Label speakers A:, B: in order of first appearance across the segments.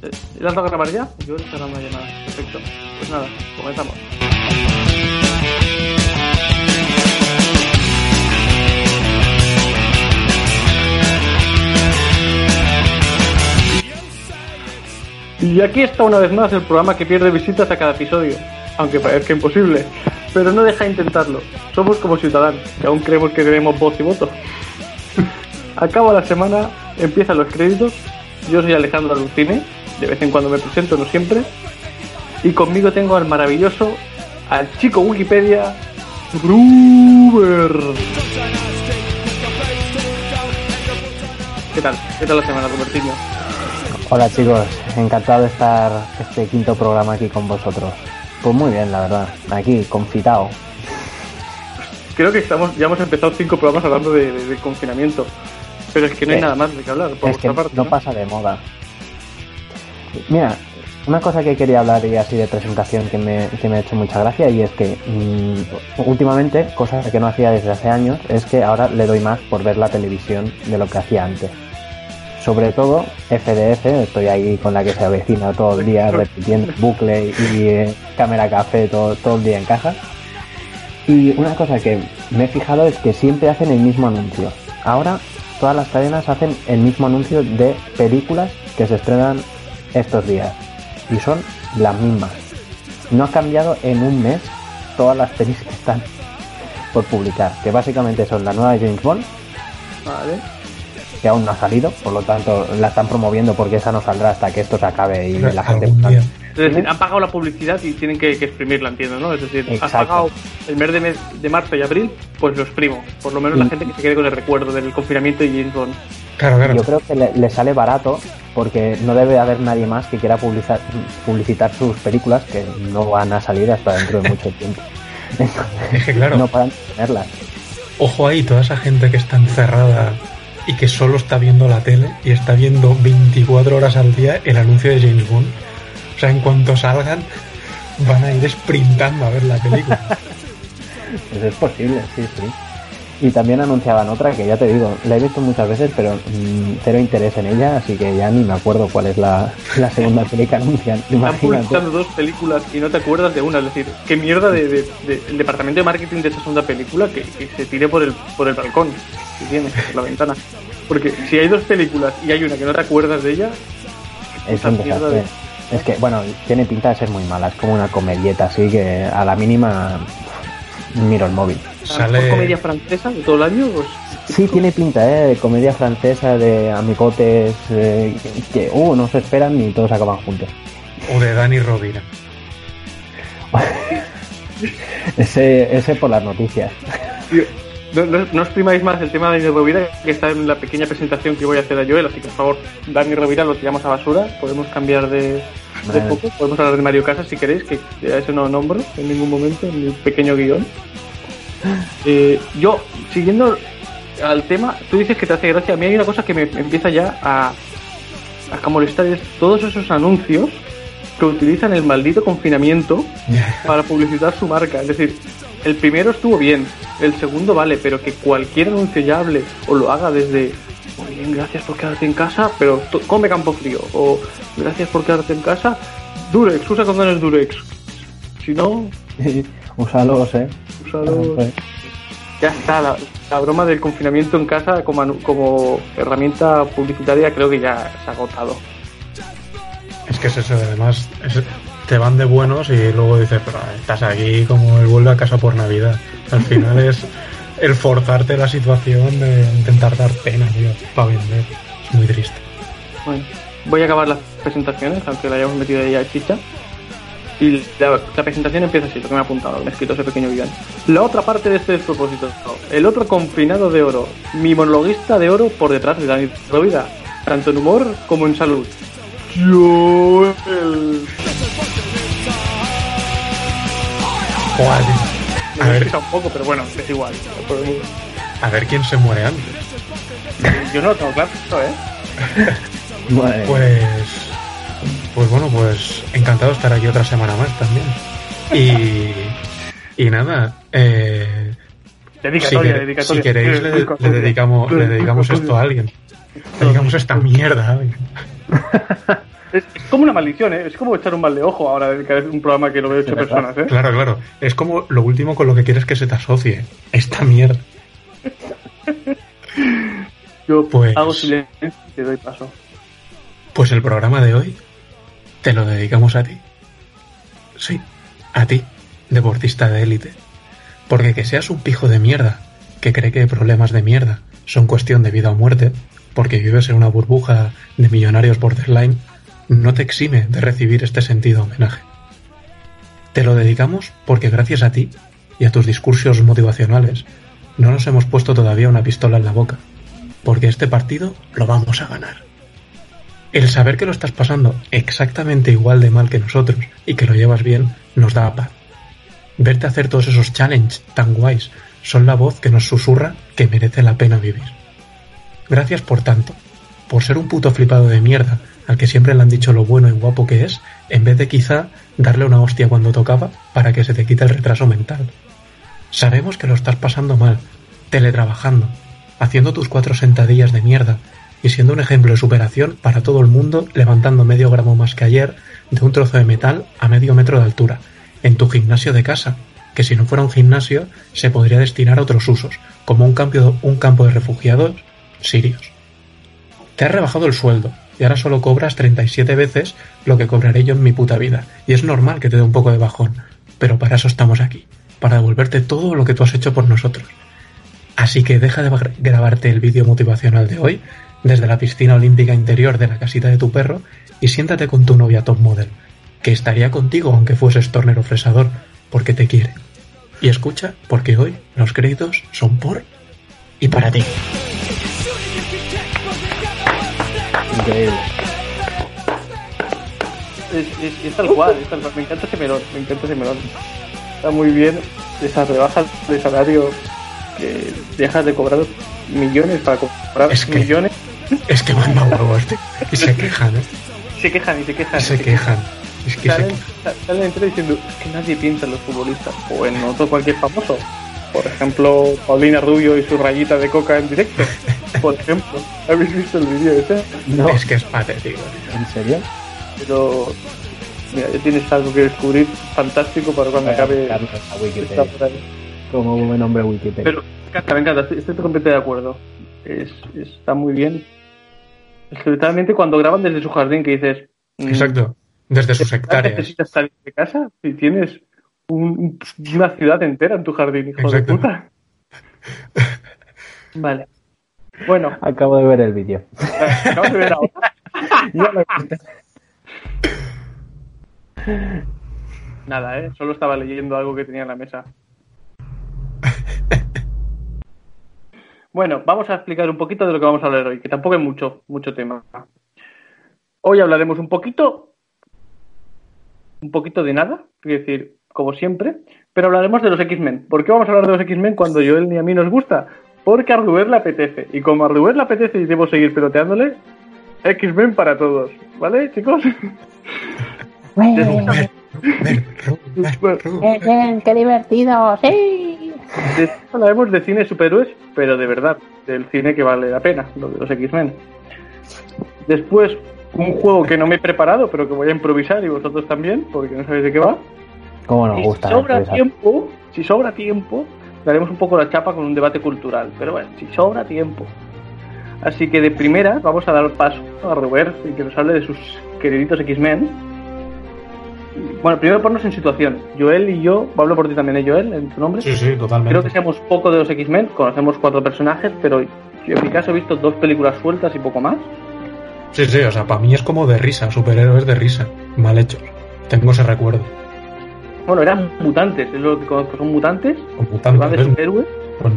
A: ¿Le has dado a grabar ya? Yo le he una llamada. Perfecto. Pues nada, comenzamos. Y aquí está una vez más el programa que pierde visitas a cada episodio, aunque parezca imposible, pero no deja de intentarlo. Somos como ciudadanos, que aún creemos que tenemos voz y voto. Acaba la semana, empiezan los créditos. Yo soy Alejandro Alucine, de vez en cuando me presento, no siempre. Y conmigo tengo al maravilloso, al chico Wikipedia, Gruber. ¿Qué tal? ¿Qué tal la semana, Robertinho?
B: Hola chicos, encantado de estar este quinto programa aquí con vosotros. Pues muy bien, la verdad, aquí, confitado.
A: Creo que estamos, ya hemos empezado cinco programas hablando de, de- de confinamiento, pero es que no hay
B: Eh,
A: nada más de qué hablar, por
B: es que
A: parte.
B: no
A: ¿no?
B: pasa de moda. Mira, una cosa que quería hablar y así de presentación que me, que me ha hecho mucha gracia y es que mm, últimamente, cosa que no hacía desde hace años, es que ahora le doy más por ver la televisión de lo que hacía antes. Sobre todo FDF, estoy ahí con la que se avecina todo el día repitiendo bucle y eh, cámara café todo, todo el día en casa. Y una cosa que me he fijado es que siempre hacen el mismo anuncio. Ahora todas las cadenas hacen el mismo anuncio de películas que se estrenan estos días. Y son las mismas. No ha cambiado en un mes todas las pelis que están por publicar. Que básicamente son la nueva de James Bond,
A: Vale.
B: que aún no ha salido, por lo tanto la están promoviendo porque esa no saldrá hasta que esto se acabe y la gente...
A: Es decir, han pagado la publicidad y tienen que, que exprimirla, entiendo, ¿no? Es decir, has
B: Exacto.
A: pagado el mes de, mes de marzo y abril, pues lo exprimo. Por lo menos la gente que se quede con el recuerdo del confinamiento y James Bond.
C: Claro, claro.
B: Yo creo que le, le sale barato porque no debe haber nadie más que quiera publicar, publicitar sus películas que no van a salir hasta dentro de mucho tiempo.
C: Es que claro,
B: No de tenerlas.
C: ojo ahí, toda esa gente que está encerrada y que solo está viendo la tele y está viendo 24 horas al día el anuncio de James Bond. O sea, en cuanto salgan, van a ir sprintando a ver la película.
B: Pues es posible, sí, sí. Y también anunciaban otra que ya te digo, la he visto muchas veces, pero mm, cero interés en ella, así que ya ni me acuerdo cuál es la, la segunda peli que anuncian.
A: Están publicitando dos películas y no te acuerdas de una. Es decir, qué mierda de, de- de- el departamento de marketing de esa segunda película que, que se tire por el, por el balcón que tiene, por la ventana. Porque si hay dos películas y hay una que no te acuerdas de ella,
B: Es un
A: mierda
B: desastre.
A: de-
B: Es que, bueno, tiene pinta de ser muy mala, es como una comedieta, así que a la mínima miro el móvil.
C: Sale-
A: comedia francesa de todo el año, pues
B: Sí, tiene pinta, ¿eh? De comedia francesa, de amigotes, eh, que, uh, no se esperan y todos acaban juntos.
C: O de Dani Rovira.
B: Ese, ese por las noticias.
A: No, no, no os primáis más el tema de Dani Rovira, que está en la pequeña presentación que voy a hacer a Joel, así que por favor, Dani Rovira lo tiramos a basura, podemos cambiar de, de foco, podemos hablar de Mario Casas si queréis, que a ese no nombro en ningún momento, en mi pequeño guion. Eh, yo, siguiendo al tema, tú dices que te hace gracia, a mí hay una cosa que me empieza ya a, a molestar, es todos esos anuncios que utilizan el maldito confinamiento para publicitar su marca. Es decir, el primero estuvo bien, el segundo vale, pero que cualquier anuncio ya hable o lo haga desde muy bien, gracias por quedarte en casa, pero come campo frío, o gracias por quedarte en casa, Durex, usa condones Durex. Si no,
B: Úsalos, ¿eh?
A: úsalo.
B: Pues,
A: Ya está, la, la broma del confinamiento en casa como, como herramienta publicitaria creo que ya se ha agotado.
C: Es que es eso, además, es- te van de buenos y luego dices, pero estás aquí como el vuelve a casa por Navidad. Al final es el forzarte la situación de intentar dar pena, tío, para vender. Es muy triste.
A: Bueno, voy a acabar las presentaciones, aunque la hayamos metido ya chicha. Y la, la presentación empieza así, lo que me ha apuntado, me he escrito ese pequeño guion. La otra parte de este despropósito, el otro confinado de oro, mi monologuista de oro por detrás de Dani Rovira, tanto en humor como en salud. Joel.
C: Joder, a ver,
A: pisado un poco, pero bueno, es igual.
C: a ver quién se muere antes.
A: Yo no lo tengo claro, ¿eh?
C: Pues, pues bueno, pues encantado de estar aquí otra semana más también. Y, y nada, eh, si,
A: Dedicatoria,
C: quer-
A: dedicatoria.
C: si queréis le, le dedicamos, le dedicamos esto a alguien. Le dedicamos esta mierda a alguien.
A: Es, como una maldición, ¿eh? Es como echar un mal de ojo ahora de que es un programa que lo ve ocho personas, ¿eh?
C: Claro, claro. Es como lo último con lo que quieres que se te asocie. Esta mierda.
A: Yo pues, hago silencio y te doy paso.
C: Pues el programa de hoy te lo dedicamos a ti. Sí, a ti, deportista de élite. Porque que seas un pijo de mierda, que cree que problemas de mierda son cuestión de vida o muerte, porque vives en una burbuja de millonarios borderline, no te exime de recibir este sentido homenaje. Te lo dedicamos porque gracias a ti y a tus discursos motivacionales no nos hemos puesto todavía una pistola en la boca, porque este partido lo vamos a ganar. El saber que lo estás pasando exactamente igual de mal que nosotros y que lo llevas bien nos da paz. Verte hacer todos esos challenges tan guays son la voz que nos susurra que merece la pena vivir. Gracias por tanto, por ser un puto flipado de mierda al que siempre le han dicho lo bueno y guapo que es, en vez de quizá darle una hostia cuando tocaba para que se te quite el retraso mental. Sabemos que lo estás pasando mal, teletrabajando, haciendo tus cuatro sentadillas de mierda y siendo un ejemplo de superación para todo el mundo levantando medio gramo más que ayer de un trozo de metal a medio metro de altura, en tu gimnasio de casa, que si no fuera un gimnasio se podría destinar a otros usos, como un campo, un campo de refugiados sirios. Te has rebajado el sueldo y ahora solo cobras 37 veces lo que cobraré yo en mi puta vida. Y es normal que te dé un poco de bajón, pero para eso estamos aquí, para devolverte todo lo que tú has hecho por nosotros. Así que deja de grabarte el vídeo motivacional de hoy desde la piscina olímpica interior de la casita de tu perro y siéntate con tu novia top model, que estaría contigo aunque fueses tornero fresador, porque te quiere. Y escucha, porque hoy los créditos son por y para ti.
A: Es, tal cual, Me encanta ese melón, me encanta ese melón. Está muy bien esas rebajas de salario que dejas de cobrar millones para comprar millones.
C: Es que manda huevo este. Y se quejan, ¿eh?
A: Se quejan y se quejan.
C: se, quejan. Es que
A: salen, salen diciendo, es que nadie piensa en los futbolistas. O en otro cualquier famoso. Por ejemplo, Paulina Rubio y su rayita de coca en directo. Por ejemplo, ¿habéis visto el vídeo ese?
C: No. Es que es patético.
B: ¿En serio?
A: Pero mira, ya tienes algo que descubrir fantástico para cuando acabe
B: Como buen hombre Wikipedia.
A: Pero me encanta, estoy, completamente de acuerdo. Es, está muy bien. Especialmente cuando graban desde su jardín que dices.
C: Mm, Exacto, desde sus hectáreas.
A: ¿Necesitas salir de casa? Si tienes una ciudad entera en tu jardín, hijo de puta. Vale. Bueno.
B: Acabo de ver el vídeo.
A: Acabo de ver ahora. Nada, ¿eh? Solo estaba leyendo algo que tenía en la mesa. Bueno, vamos a explicar un poquito de lo que vamos a hablar hoy, que tampoco es mucho, mucho tema. Hoy hablaremos un poquito, un poquito de nada, es decir, como siempre, pero hablaremos de los X-Men. ¿Por qué vamos a hablar de los X-Men cuando Joel ni a mí nos gusta? Porque a Ruber le apetece. Y como a Ruber le apetece y debo seguir peloteándole, X-Men para todos. ¿Vale, chicos?
B: ¡Qué divertido! ¡Sí!
A: Hablaremos de cine superhéroes, pero de verdad, del cine que vale la pena, lo de los X-Men. Después, un juego que no me he preparado, pero que voy a improvisar y vosotros también, porque no sabéis de qué va.
B: ¿Cómo nos gusta?
A: Si sobra tiempo, si sobra tiempo, daremos un poco la chapa con un debate cultural. Pero bueno, si sobra tiempo. Así que de primera vamos a dar paso a Robert y que nos hable de sus queriditos X-Men. Bueno, primero ponnos en situación. Joel y yo, hablo por ti también, ¿eh, Joel? ¿En tu nombre?
C: Sí, sí, totalmente.
A: Creo que seamos poco de los X-Men, conocemos cuatro personajes, pero yo en mi caso he visto dos películas sueltas y poco más.
C: Sí, sí, o sea, para mí es como de risa, superhéroes de risa, mal hechos. Tengo ese recuerdo.
A: Bueno, eran mutantes, es lo que conozco, son mutantes.
C: mutantes.
A: van de superhéroes.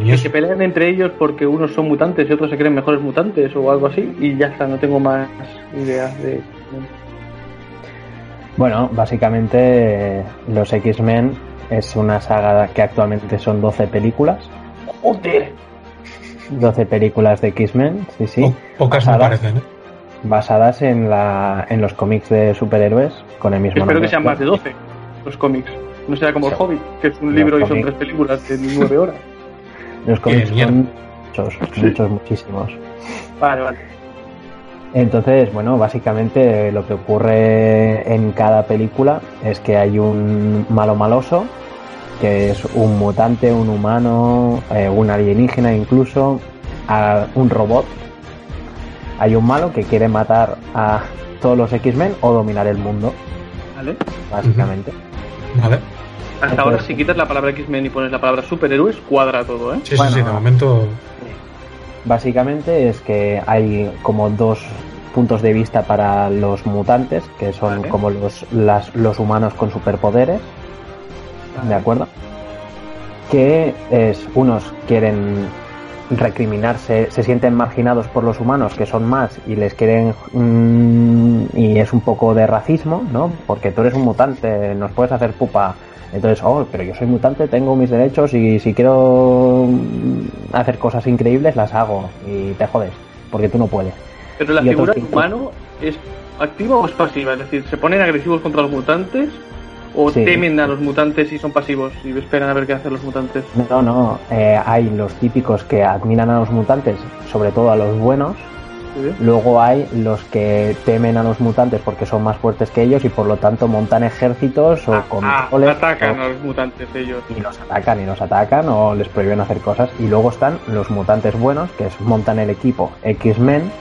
A: Que se pelean entre ellos porque unos son mutantes y otros se creen mejores mutantes o algo así. Y ya está, no tengo más ideas de.
B: Bueno, básicamente los X-Men es una saga que actualmente son 12 películas.
A: ¡Joder!
B: 12 películas de X-Men, sí, sí.
C: pocas me parecen, ¿eh?
B: Basadas en, la, en los cómics de superhéroes con el mismo
A: Espero
B: nombre.
A: que sean más de 12 los cómics. No sea como el Hobbit, que es un libro y son tres películas de nueve horas.
B: Los cómics son muchos, muchos, muchísimos.
A: Vale, vale.
B: Entonces, bueno, básicamente lo que ocurre en cada película es que hay un malo maloso, que es un mutante, un humano, eh, un alienígena incluso, a un robot. Hay un malo que quiere matar a todos los X-Men o dominar el mundo,
A: ¿Vale?
B: básicamente.
C: Vale.
A: Hasta ahora, si quitas la palabra X-Men y pones la palabra superhéroes, cuadra todo, ¿eh?
C: Sí,
B: Bueno,
C: sí, sí, de momento.
B: Básicamente es que hay como dos puntos de vista para los mutantes, que son
A: Vale.
B: como los, las- los humanos con superpoderes, ¿de acuerdo? Que es, unos quieren recriminarse, se sienten marginados por los humanos, que son más, y les quieren... mm, y es un poco de racismo, ¿no? Porque tú eres un mutante, nos puedes hacer pupa. Entonces, oh, pero yo soy mutante, tengo mis derechos y si quiero mm, hacer cosas increíbles las hago y te jodes, porque tú no puedes.
A: Pero la figura del humano es activa o es pasiva, es decir, ¿se ponen agresivos contra los mutantes o
B: Sí.
A: temen a los mutantes y son pasivos y esperan a ver qué hacen los mutantes?
B: No, no, eh, hay los típicos que admiran a los mutantes, sobre todo a los buenos.
A: ¿Sí?
B: Luego hay los que temen a los mutantes porque son más fuertes que ellos y por lo tanto montan ejércitos o
A: Ah,
B: controles
A: atacan
B: o-
A: a los mutantes ellos.
B: y los atacan y los atacan o les prohíben hacer cosas. Y luego están los mutantes buenos que es- montan el equipo X-Men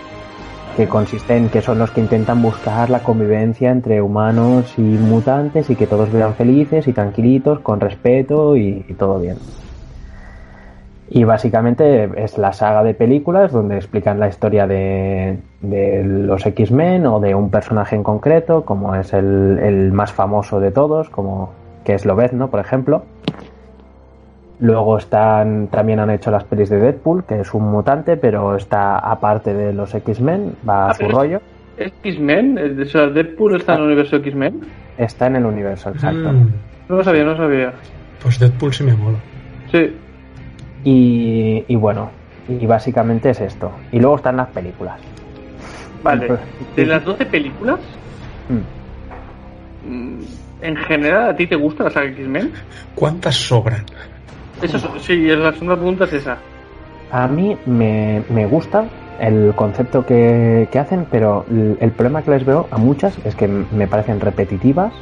B: que consiste en que son los que intentan buscar la convivencia entre humanos y mutantes y que todos vivan felices y tranquilitos, con respeto y, todo bien. Y básicamente es la saga de películas donde explican la historia de, de los X-Men o de un personaje en concreto, como es el, el más famoso de todos, como que es Lobezno, por ejemplo. Luego están, también han hecho las pelis de Deadpool, que es un mutante, pero está aparte de los X-Men, va a
A: Ah,
B: su rollo.
A: X-Men, o sea, Deadpool está en el universo X-Men.
B: Está en el universo, exacto.
C: Mm,
A: No lo sabía, no lo sabía.
C: pues Deadpool sí me mola.
A: Sí.
B: Y, y bueno, y básicamente es esto. Y luego están las películas.
A: Vale. De las 12 películas,
B: Mm.
A: mm, en general, ¿a ti te gusta la saga X-Men?
C: ¿Cuántas sobran?
A: Eso es- sí, la segunda pregunta es esa.
B: A mí me, me gusta el concepto que, que hacen, pero el, el problema que les veo a muchas es que me parecen repetitivas,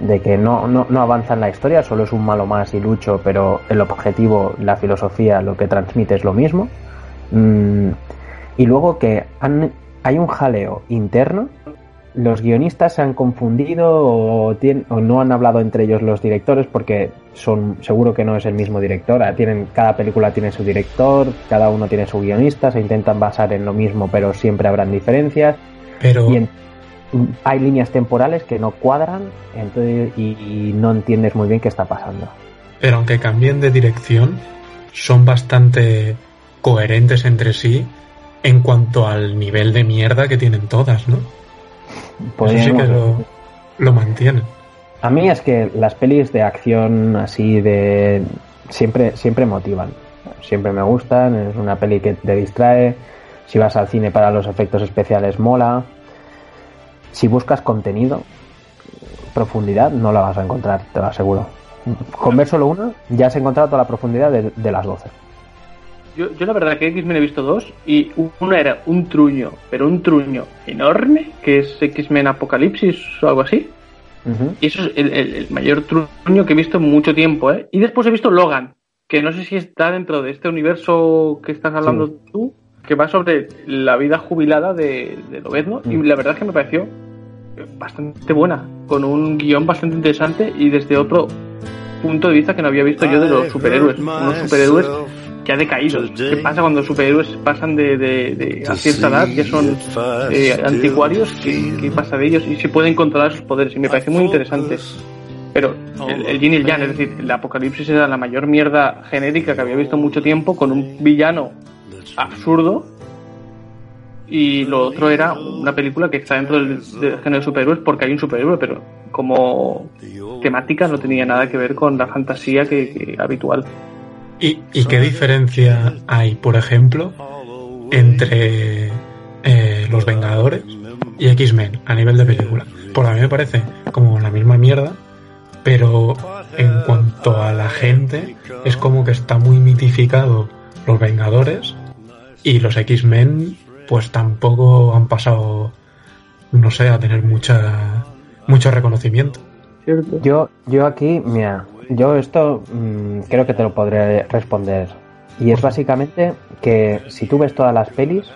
B: de que no, no, no avanzan la historia, solo es un malo más y lucho, pero el objetivo, la filosofía, lo que transmite es lo mismo. Mm, y luego que han, hay un jaleo interno, los guionistas se han confundido o, no han hablado entre ellos los directores porque son seguro que no es el mismo director. Ah, Tienen, cada película tiene su director, cada uno tiene su guionista, se intentan basar en lo mismo, pero siempre habrán diferencias.
C: Pero
B: Y en- hay líneas temporales que no cuadran entonces, y, y no entiendes muy bien qué está pasando.
C: Pero aunque cambien de dirección, son bastante coherentes entre sí en cuanto al nivel de mierda que tienen todas, ¿no? Eso sí que lo, lo mantienen.
B: A mí es que las pelis de acción así de siempre siempre motivan. Siempre me gustan, es una peli que te distrae. Si vas al cine para los efectos especiales mola. Si buscas contenido, profundidad, no la vas a encontrar, te lo aseguro. Con ver solo una, ya has encontrado toda la profundidad de, de las 12.
A: Yo, yo la verdad que X-Men he visto dos y una era un truño, pero un truño enorme, que es X-Men Apocalipsis o algo así. Y eso es el, el- el mayor truño que he visto en mucho tiempo, ¿eh? Y después he visto Logan, que no sé si está dentro de este universo que estás hablando
B: Sí.
A: tú, que va sobre la vida jubilada de, de Lobezno, y
B: Mm.
A: la verdad es que me pareció bastante buena, con un guion bastante interesante y desde otro punto de vista que no había visto yo de los superhéroes, unos superhéroes que ha decaído. ¿Qué pasa cuando los superhéroes pasan de, de- de- a cierta edad, ya son eh, anticuarios? ¿Qué, qué pasa de ellos? Y si pueden controlar sus poderes. Y me parece muy interesante. Pero el, el yin y el yang, es decir, el apocalipsis era la mayor mierda genérica que había visto mucho tiempo, con un villano absurdo. Y lo otro era una película que está dentro del, del género de superhéroes porque hay un superhéroe, pero como temática no tenía nada que ver con la fantasía que, que habitual.
C: ¿Y, y qué diferencia hay, por ejemplo, entre eh, Los Vengadores y X-Men a nivel de película? Porque a mí me parece como la misma mierda, pero en cuanto a la gente, es como que está muy mitificado Los Vengadores y los X-Men pues tampoco han pasado, no sé, a tener mucha mucho reconocimiento.
B: Yo, yo aquí, mira, yo esto mm, creo que te lo podré responder. Y es básicamente que si tú ves todas las pelis,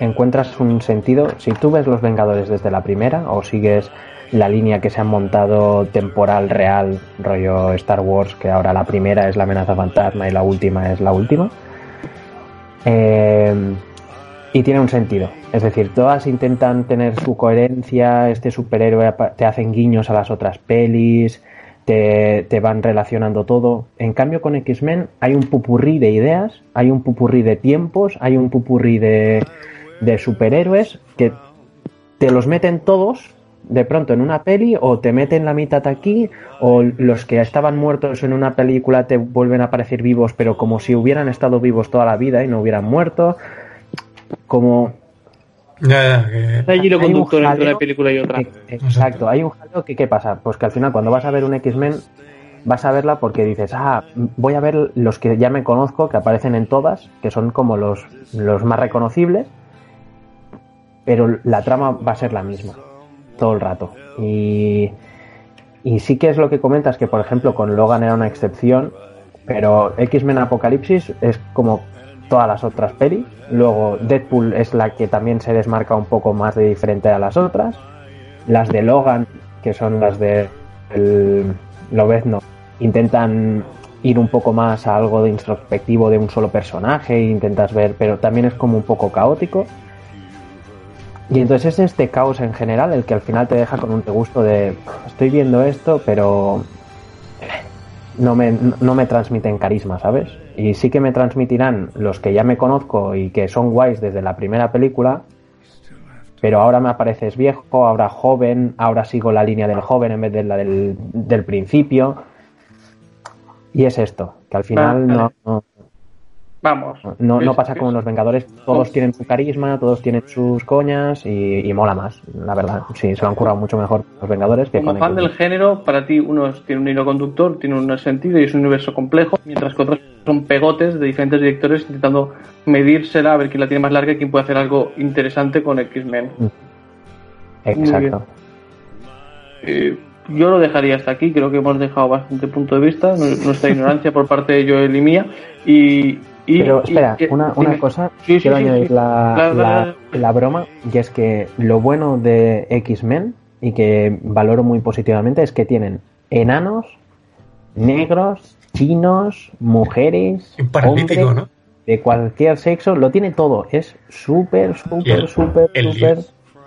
B: encuentras un sentido. Si tú ves Los Vengadores desde la primera o sigues la línea que se han montado temporal real, rollo Star Wars, que ahora la primera es la amenaza fantasma y la última es la última. Eh, y tiene un sentido. Es decir, todas intentan tener su coherencia, este superhéroe te hacen guiños a las otras pelis, te, te van relacionando todo. En cambio con X-Men hay un pupurrí de ideas, hay un pupurrí de tiempos, hay un pupurrí de, de superhéroes que te los meten todos de pronto en una peli o te meten la mitad aquí o los que estaban muertos en una película te vuelven a aparecer vivos pero como si hubieran estado vivos toda la vida y no hubieran muerto como
C: ya, ya, que...
A: Hay hilo conductor entre una película y otra.
B: Exacto, hay un jaleo que ¿qué pasa? Pues que al final cuando vas a ver un X-Men vas a verla porque dices, ah, voy a ver los que ya me conozco, que aparecen en todas, que son como los, los más reconocibles, pero la trama va a ser la misma todo el rato. Y, y sí que es lo que comentas, que por ejemplo con Logan era una excepción, pero X-Men Apocalipsis es como todas las otras pelis. Luego Deadpool es la que también se desmarca un poco más de diferente a las otras. Las de Logan, que son las de el Lobezno, intentan ir un poco más a algo de introspectivo de un solo personaje intentas ver, pero también es como un poco caótico. Y entonces es este caos en general el que al final te deja con un regusto de estoy viendo esto, pero no me, no me transmiten carisma, ¿sabes? Y sí que me transmitirán los que ya me conozco y que son guays desde la primera película, pero ahora me apareces viejo, ahora joven, ahora sigo la línea del joven en vez de la del, del principio. Y es esto, que al final
A: Vale.
B: no, no,
A: Vamos.
B: no, no pasa como en los Vengadores, todos tienen su carisma, todos tienen sus coñas y, y mola más, la verdad. Sí, se lo han currado mucho mejor los Vengadores que
A: Como
B: con
A: fan del género, para ti unos tiene un hilo conductor, tiene un sentido y es un universo complejo, mientras que otros son pegotes de diferentes directores intentando medírsela a ver quién la tiene más larga y quién puede hacer algo interesante con X-Men.
B: Exacto.
A: Eh, yo lo dejaría hasta aquí, creo que hemos dejado bastante punto de vista, nu- nuestra ignorancia por parte de Joel y mía. Y, y-
B: Pero espera,
A: y-
B: una, una cosa,
A: Sí,
B: quiero
A: sí,
B: añadir
A: sí.
B: La, la- la broma, y es que lo bueno de X-Men, y que valoro muy positivamente, es que tienen enanos, negros, chinos, mujeres, hombres,
C: ¿no?
B: de cualquier sexo, lo tiene todo. Es súper, súper, súper, súper...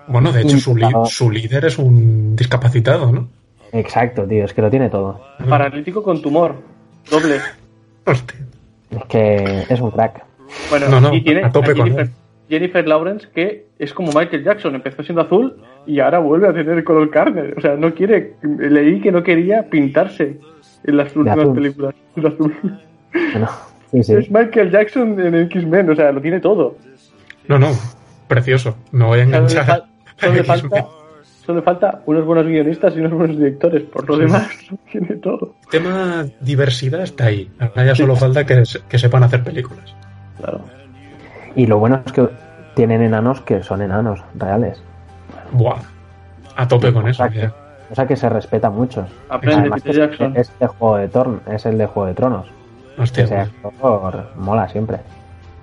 C: Bueno, de hecho, su, li- su líder es un discapacitado, ¿no?
B: Exacto, tío, es que lo tiene todo.
A: Paralítico con tumor, doble.
C: Hostia.
B: Es que es un crack.
A: Bueno,
C: No, no,
A: y tiene
C: a tope
A: a
C: con
A: Jennifer,
C: él.
A: Jennifer Lawrence, que es como Michael Jackson, empezó siendo azul y ahora vuelve a tener color carne. O sea, no quiere, leí que no quería pintarse en las últimas
B: azul.
A: películas. de azul.
B: Bueno, sí, sí.
A: Es Michael Jackson en X-Men, o sea, lo tiene todo.
C: No, no, precioso. Me voy a enganchar.
A: solo, le fal- solo le
C: a X-Men.
A: falta, solo le falta unos buenos guionistas y unos buenos directores. Por lo
C: Sí.
A: demás, tiene todo.
C: El tema diversidad está ahí. Ahora ya solo falta que, se- que sepan hacer películas.
A: Claro.
B: Y lo bueno es que tienen enanos que son enanos reales.
C: Buah. A tope con eso. Ya.
B: O sea que se respeta mucho.
A: Aprende,
B: Además,
A: Peter
B: es,
A: Jackson.
B: es de Juego de Tron, es el de Juego de Tronos.
C: Hostia,
B: Ese
C: pues,
B: actor mola siempre.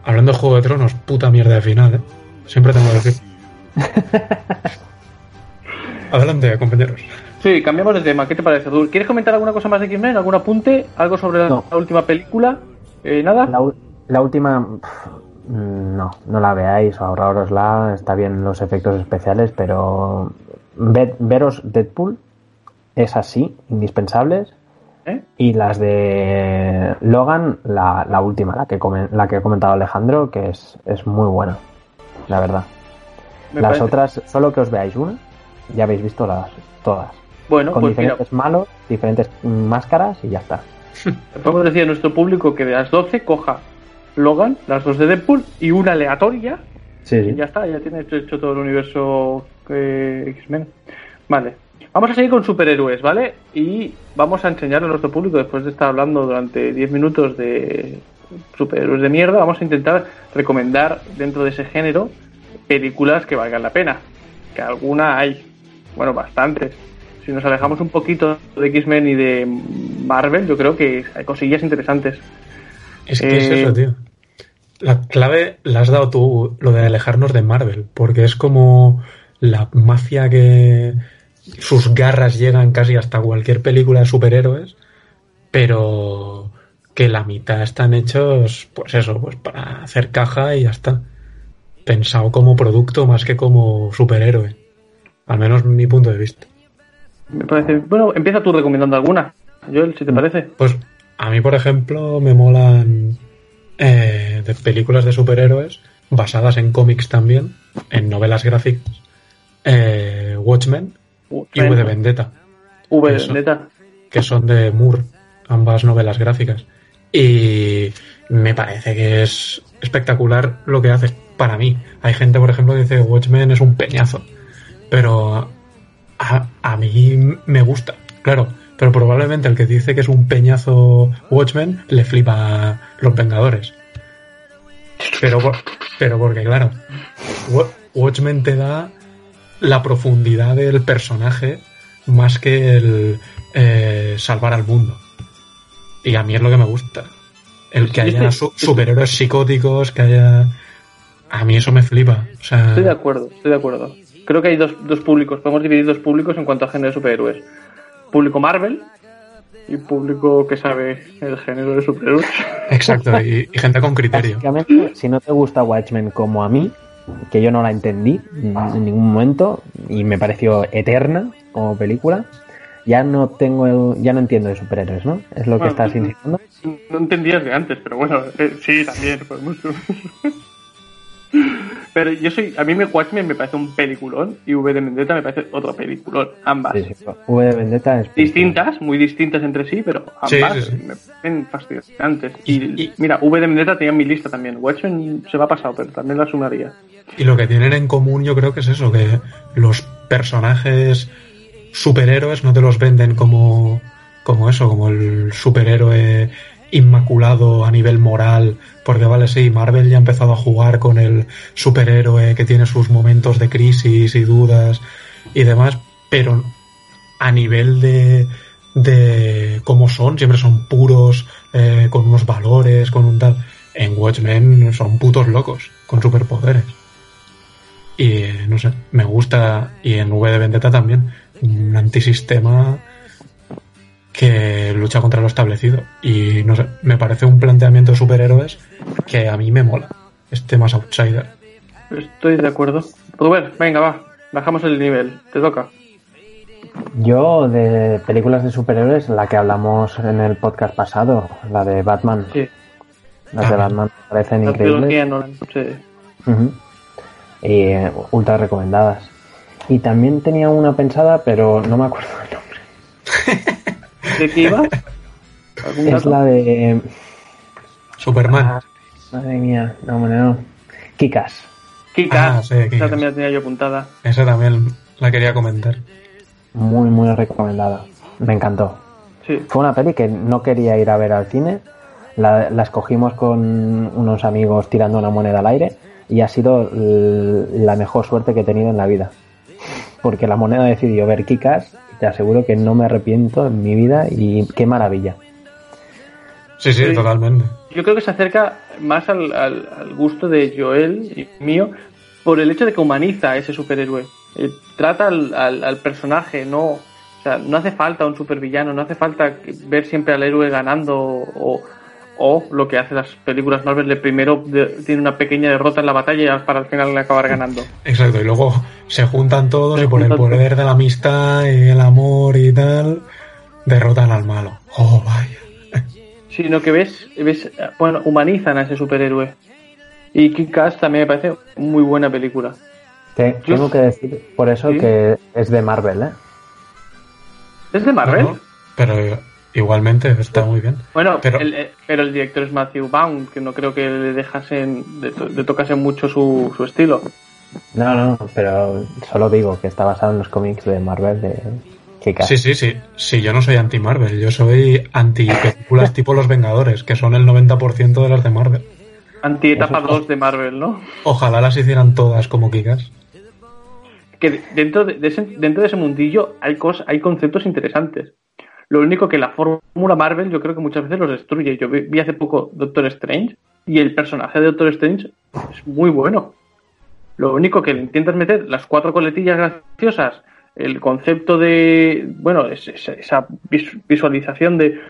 C: hablando de Juego de Tronos, puta mierda de final, ¿eh? Siempre tengo que decir. Adelante, compañeros.
A: Sí, cambiamos de tema. ¿Qué te parece, Dur? ¿Quieres comentar alguna cosa más de X-Men? ¿Algún apunte? ¿Algo sobre la,
B: No.
A: la última película? Eh, ¿Nada?
B: La, última, pff, no, no la veáis, ahorrarosla, está bien los efectos especiales, pero ve- veros Deadpool es así, indispensables.
A: ¿Eh?
B: Y las de Logan, la, la última, la que, comen- la que ha comentado Alejandro, que es, es muy buena, la verdad.
A: Me
B: las
A: parece-
B: otras, solo que os veáis una, ya habéis visto las todas.
A: Bueno,
B: Con
A: pues mira,
B: diferentes malos, diferentes máscaras y ya está.
A: podemos decir a nuestro público que de las 12 coja Logan, las dos de Deadpool y una aleatoria
B: Sí,
A: y ya está, ya tiene hecho, todo el universo eh, X-Men. Vale. Vamos a seguir con superhéroes, ¿vale? Y vamos a enseñarle a nuestro público, después de estar hablando durante 10 minutos de superhéroes de mierda, vamos a intentar recomendar dentro de ese género películas que valgan la pena. Que alguna hay. Bueno, bastantes. Si nos alejamos un poquito de X-Men y de Marvel, yo creo que hay cosillas interesantes.
C: Es que es
A: Eh,
C: eso, tío. La clave la has dado tú, lo de alejarnos de Marvel, porque es como la mafia que sus garras llegan casi hasta cualquier película de superhéroes, pero que la mitad están hechos, pues eso, pues para hacer caja y ya está. Pensado como producto más que como superhéroe. Al menos mi punto de vista.
A: Me parece. Bueno, empieza tú recomendando alguna. Joel, si te parece.
C: Pues a mí, por ejemplo, me molan eh, de películas de superhéroes basadas en cómics también, en novelas gráficas. eh, Watchmen y V de Vendetta,
A: V de. Vendetta.
C: que son de Moore, ambas novelas gráficas. Y me parece que es espectacular lo que hace para mí. Hay gente, por ejemplo, que dice Watchmen es un peñazo, pero a, a mí me gusta, claro. Pero probablemente el que dice que es un peñazo Watchmen le flipa Los Vengadores. Pero, pero porque, claro, Wa- Watchmen te da la profundidad del personaje más que el eh, salvar al mundo. Y a mí es lo que me gusta. El que haya su- superhéroes psicóticos, que haya... A mí eso me flipa. O sea,
A: Estoy de acuerdo, estoy de acuerdo. Creo que hay dos, dos públicos, podemos dividir dos públicos en cuanto a género de superhéroes. Público Marvel y público que sabe el género de superhéroes.
C: exacto. Y, y gente con criterio.
B: Básicamente, si no te gusta Watchmen como a mí, que yo no la entendí en ningún momento y me pareció eterna como película, ya no tengo, ya no entiendo de superhéroes, ¿no? Es lo que estás insistiendo.
A: No entendías de antes, pero bueno, eh, sí, también podemos. Pero yo soy, a mí me Watchmen me parece un peliculón y V de Vendetta me parece otro peliculón, ambas.
B: Sí, sí, V de Vendetta es
A: Distintas, muy distintas entre sí, pero ambas
C: sí, sí.
A: me parecen fascinantes. Y,
C: Y- y-
A: mira, V de Vendetta tenía en mi lista también. Watchmen se va pasado, pero también la sumaría.
C: Y lo que tienen en común yo creo que es eso, que los personajes superhéroes no te los venden como, como eso, como el superhéroe inmaculado a nivel moral, porque vale, sí, Marvel ya ha empezado a jugar con el superhéroe que tiene sus momentos de crisis y dudas y demás, pero a nivel de, de cómo son, siempre son puros, eh, con unos valores, con un tal. En Watchmen son putos locos, con superpoderes. Y no sé, me gusta, y en V de Vendetta también, un antisistema que lucha contra lo establecido. Y no sé, me parece un planteamiento de superhéroes que a mí me mola. Este más outsider.
A: Estoy de acuerdo. Robert, venga, va. Bajamos el nivel. Te toca.
B: Yo de películas de superhéroes, la que hablamos en el podcast pasado, la de Batman,
A: Sí.
B: las de
C: Ah.
B: Batman me parecen
A: La
B: increíbles.
A: Sí.
B: Y eh, ultra recomendadas. Y también tenía una pensada, pero no me acuerdo el nombre.
A: ¿De qué iba? ¿Algún
B: Es
A: dato?
B: la de.
C: Superman.
B: Ah, madre mía, no, no, no. Kikas.
A: Kick-Ass.
C: Ah, sí,
A: Esa también la tenía yo apuntada.
C: Esa también la quería comentar.
B: Muy, muy recomendada. Me encantó.
A: Sí.
B: Fue una peli que no quería ir a ver al cine. La, la escogimos con unos amigos tirando una moneda al aire y ha sido la mejor suerte que he tenido en la vida. Porque la moneda decidió ver Kikas te aseguro que no me arrepiento en mi vida y qué maravilla.
C: Sí, sí,
A: Sí.
C: totalmente.
A: Yo creo que se acerca más al, al- al gusto de Joel y mío por el hecho de que humaniza a ese superhéroe. Eh, trata al, al- al personaje, no, o sea, no hace falta un supervillano, no hace falta ver siempre al héroe ganando o, o lo que hace las películas Marvel de primero de- tiene una pequeña derrota en la batalla y para al final acabar ganando.
C: Exacto, y luego se juntan todos
A: Se
C: y por el poder de la amistad y el amor y tal, derrotan al malo. Oh, vaya.
A: Sino que ves, ves, bueno, humanizan a ese superhéroe. Y Kick-Ass también me parece muy buena película.
B: Te- tengo que decir por eso
A: Sí.
B: que es de Marvel, ¿eh?
A: ¿Es de Marvel?
C: No, Pero igualmente está muy bien.
A: Bueno,
C: Pero-
A: el, eh, pero el director es Matthew Vaughn, que no creo que le dejasen, le, to- le tocase mucho su, su estilo.
B: No, no, pero solo digo que está basado en los cómics de Marvel de Kikas.
C: Sí, sí, sí. Sí, yo no soy anti-Marvel, yo soy anti-películas tipo Los Vengadores, que son el 90% de las de Marvel.
A: Anti-etapa
B: Eso-
A: 2 de Marvel, ¿no?
C: Ojalá las hicieran todas como Kikas.
A: Que dentro de, de ese, dentro de ese mundillo hay, cosas, hay conceptos interesantes. Lo único que la fórmula Marvel yo creo que muchas veces los destruye. Yo vi, hace poco Doctor Strange y el personaje de Doctor Strange es muy bueno. Lo único que le intentas meter las cuatro coletillas graciosas, el concepto de, bueno, es- es- esa vis- visualización de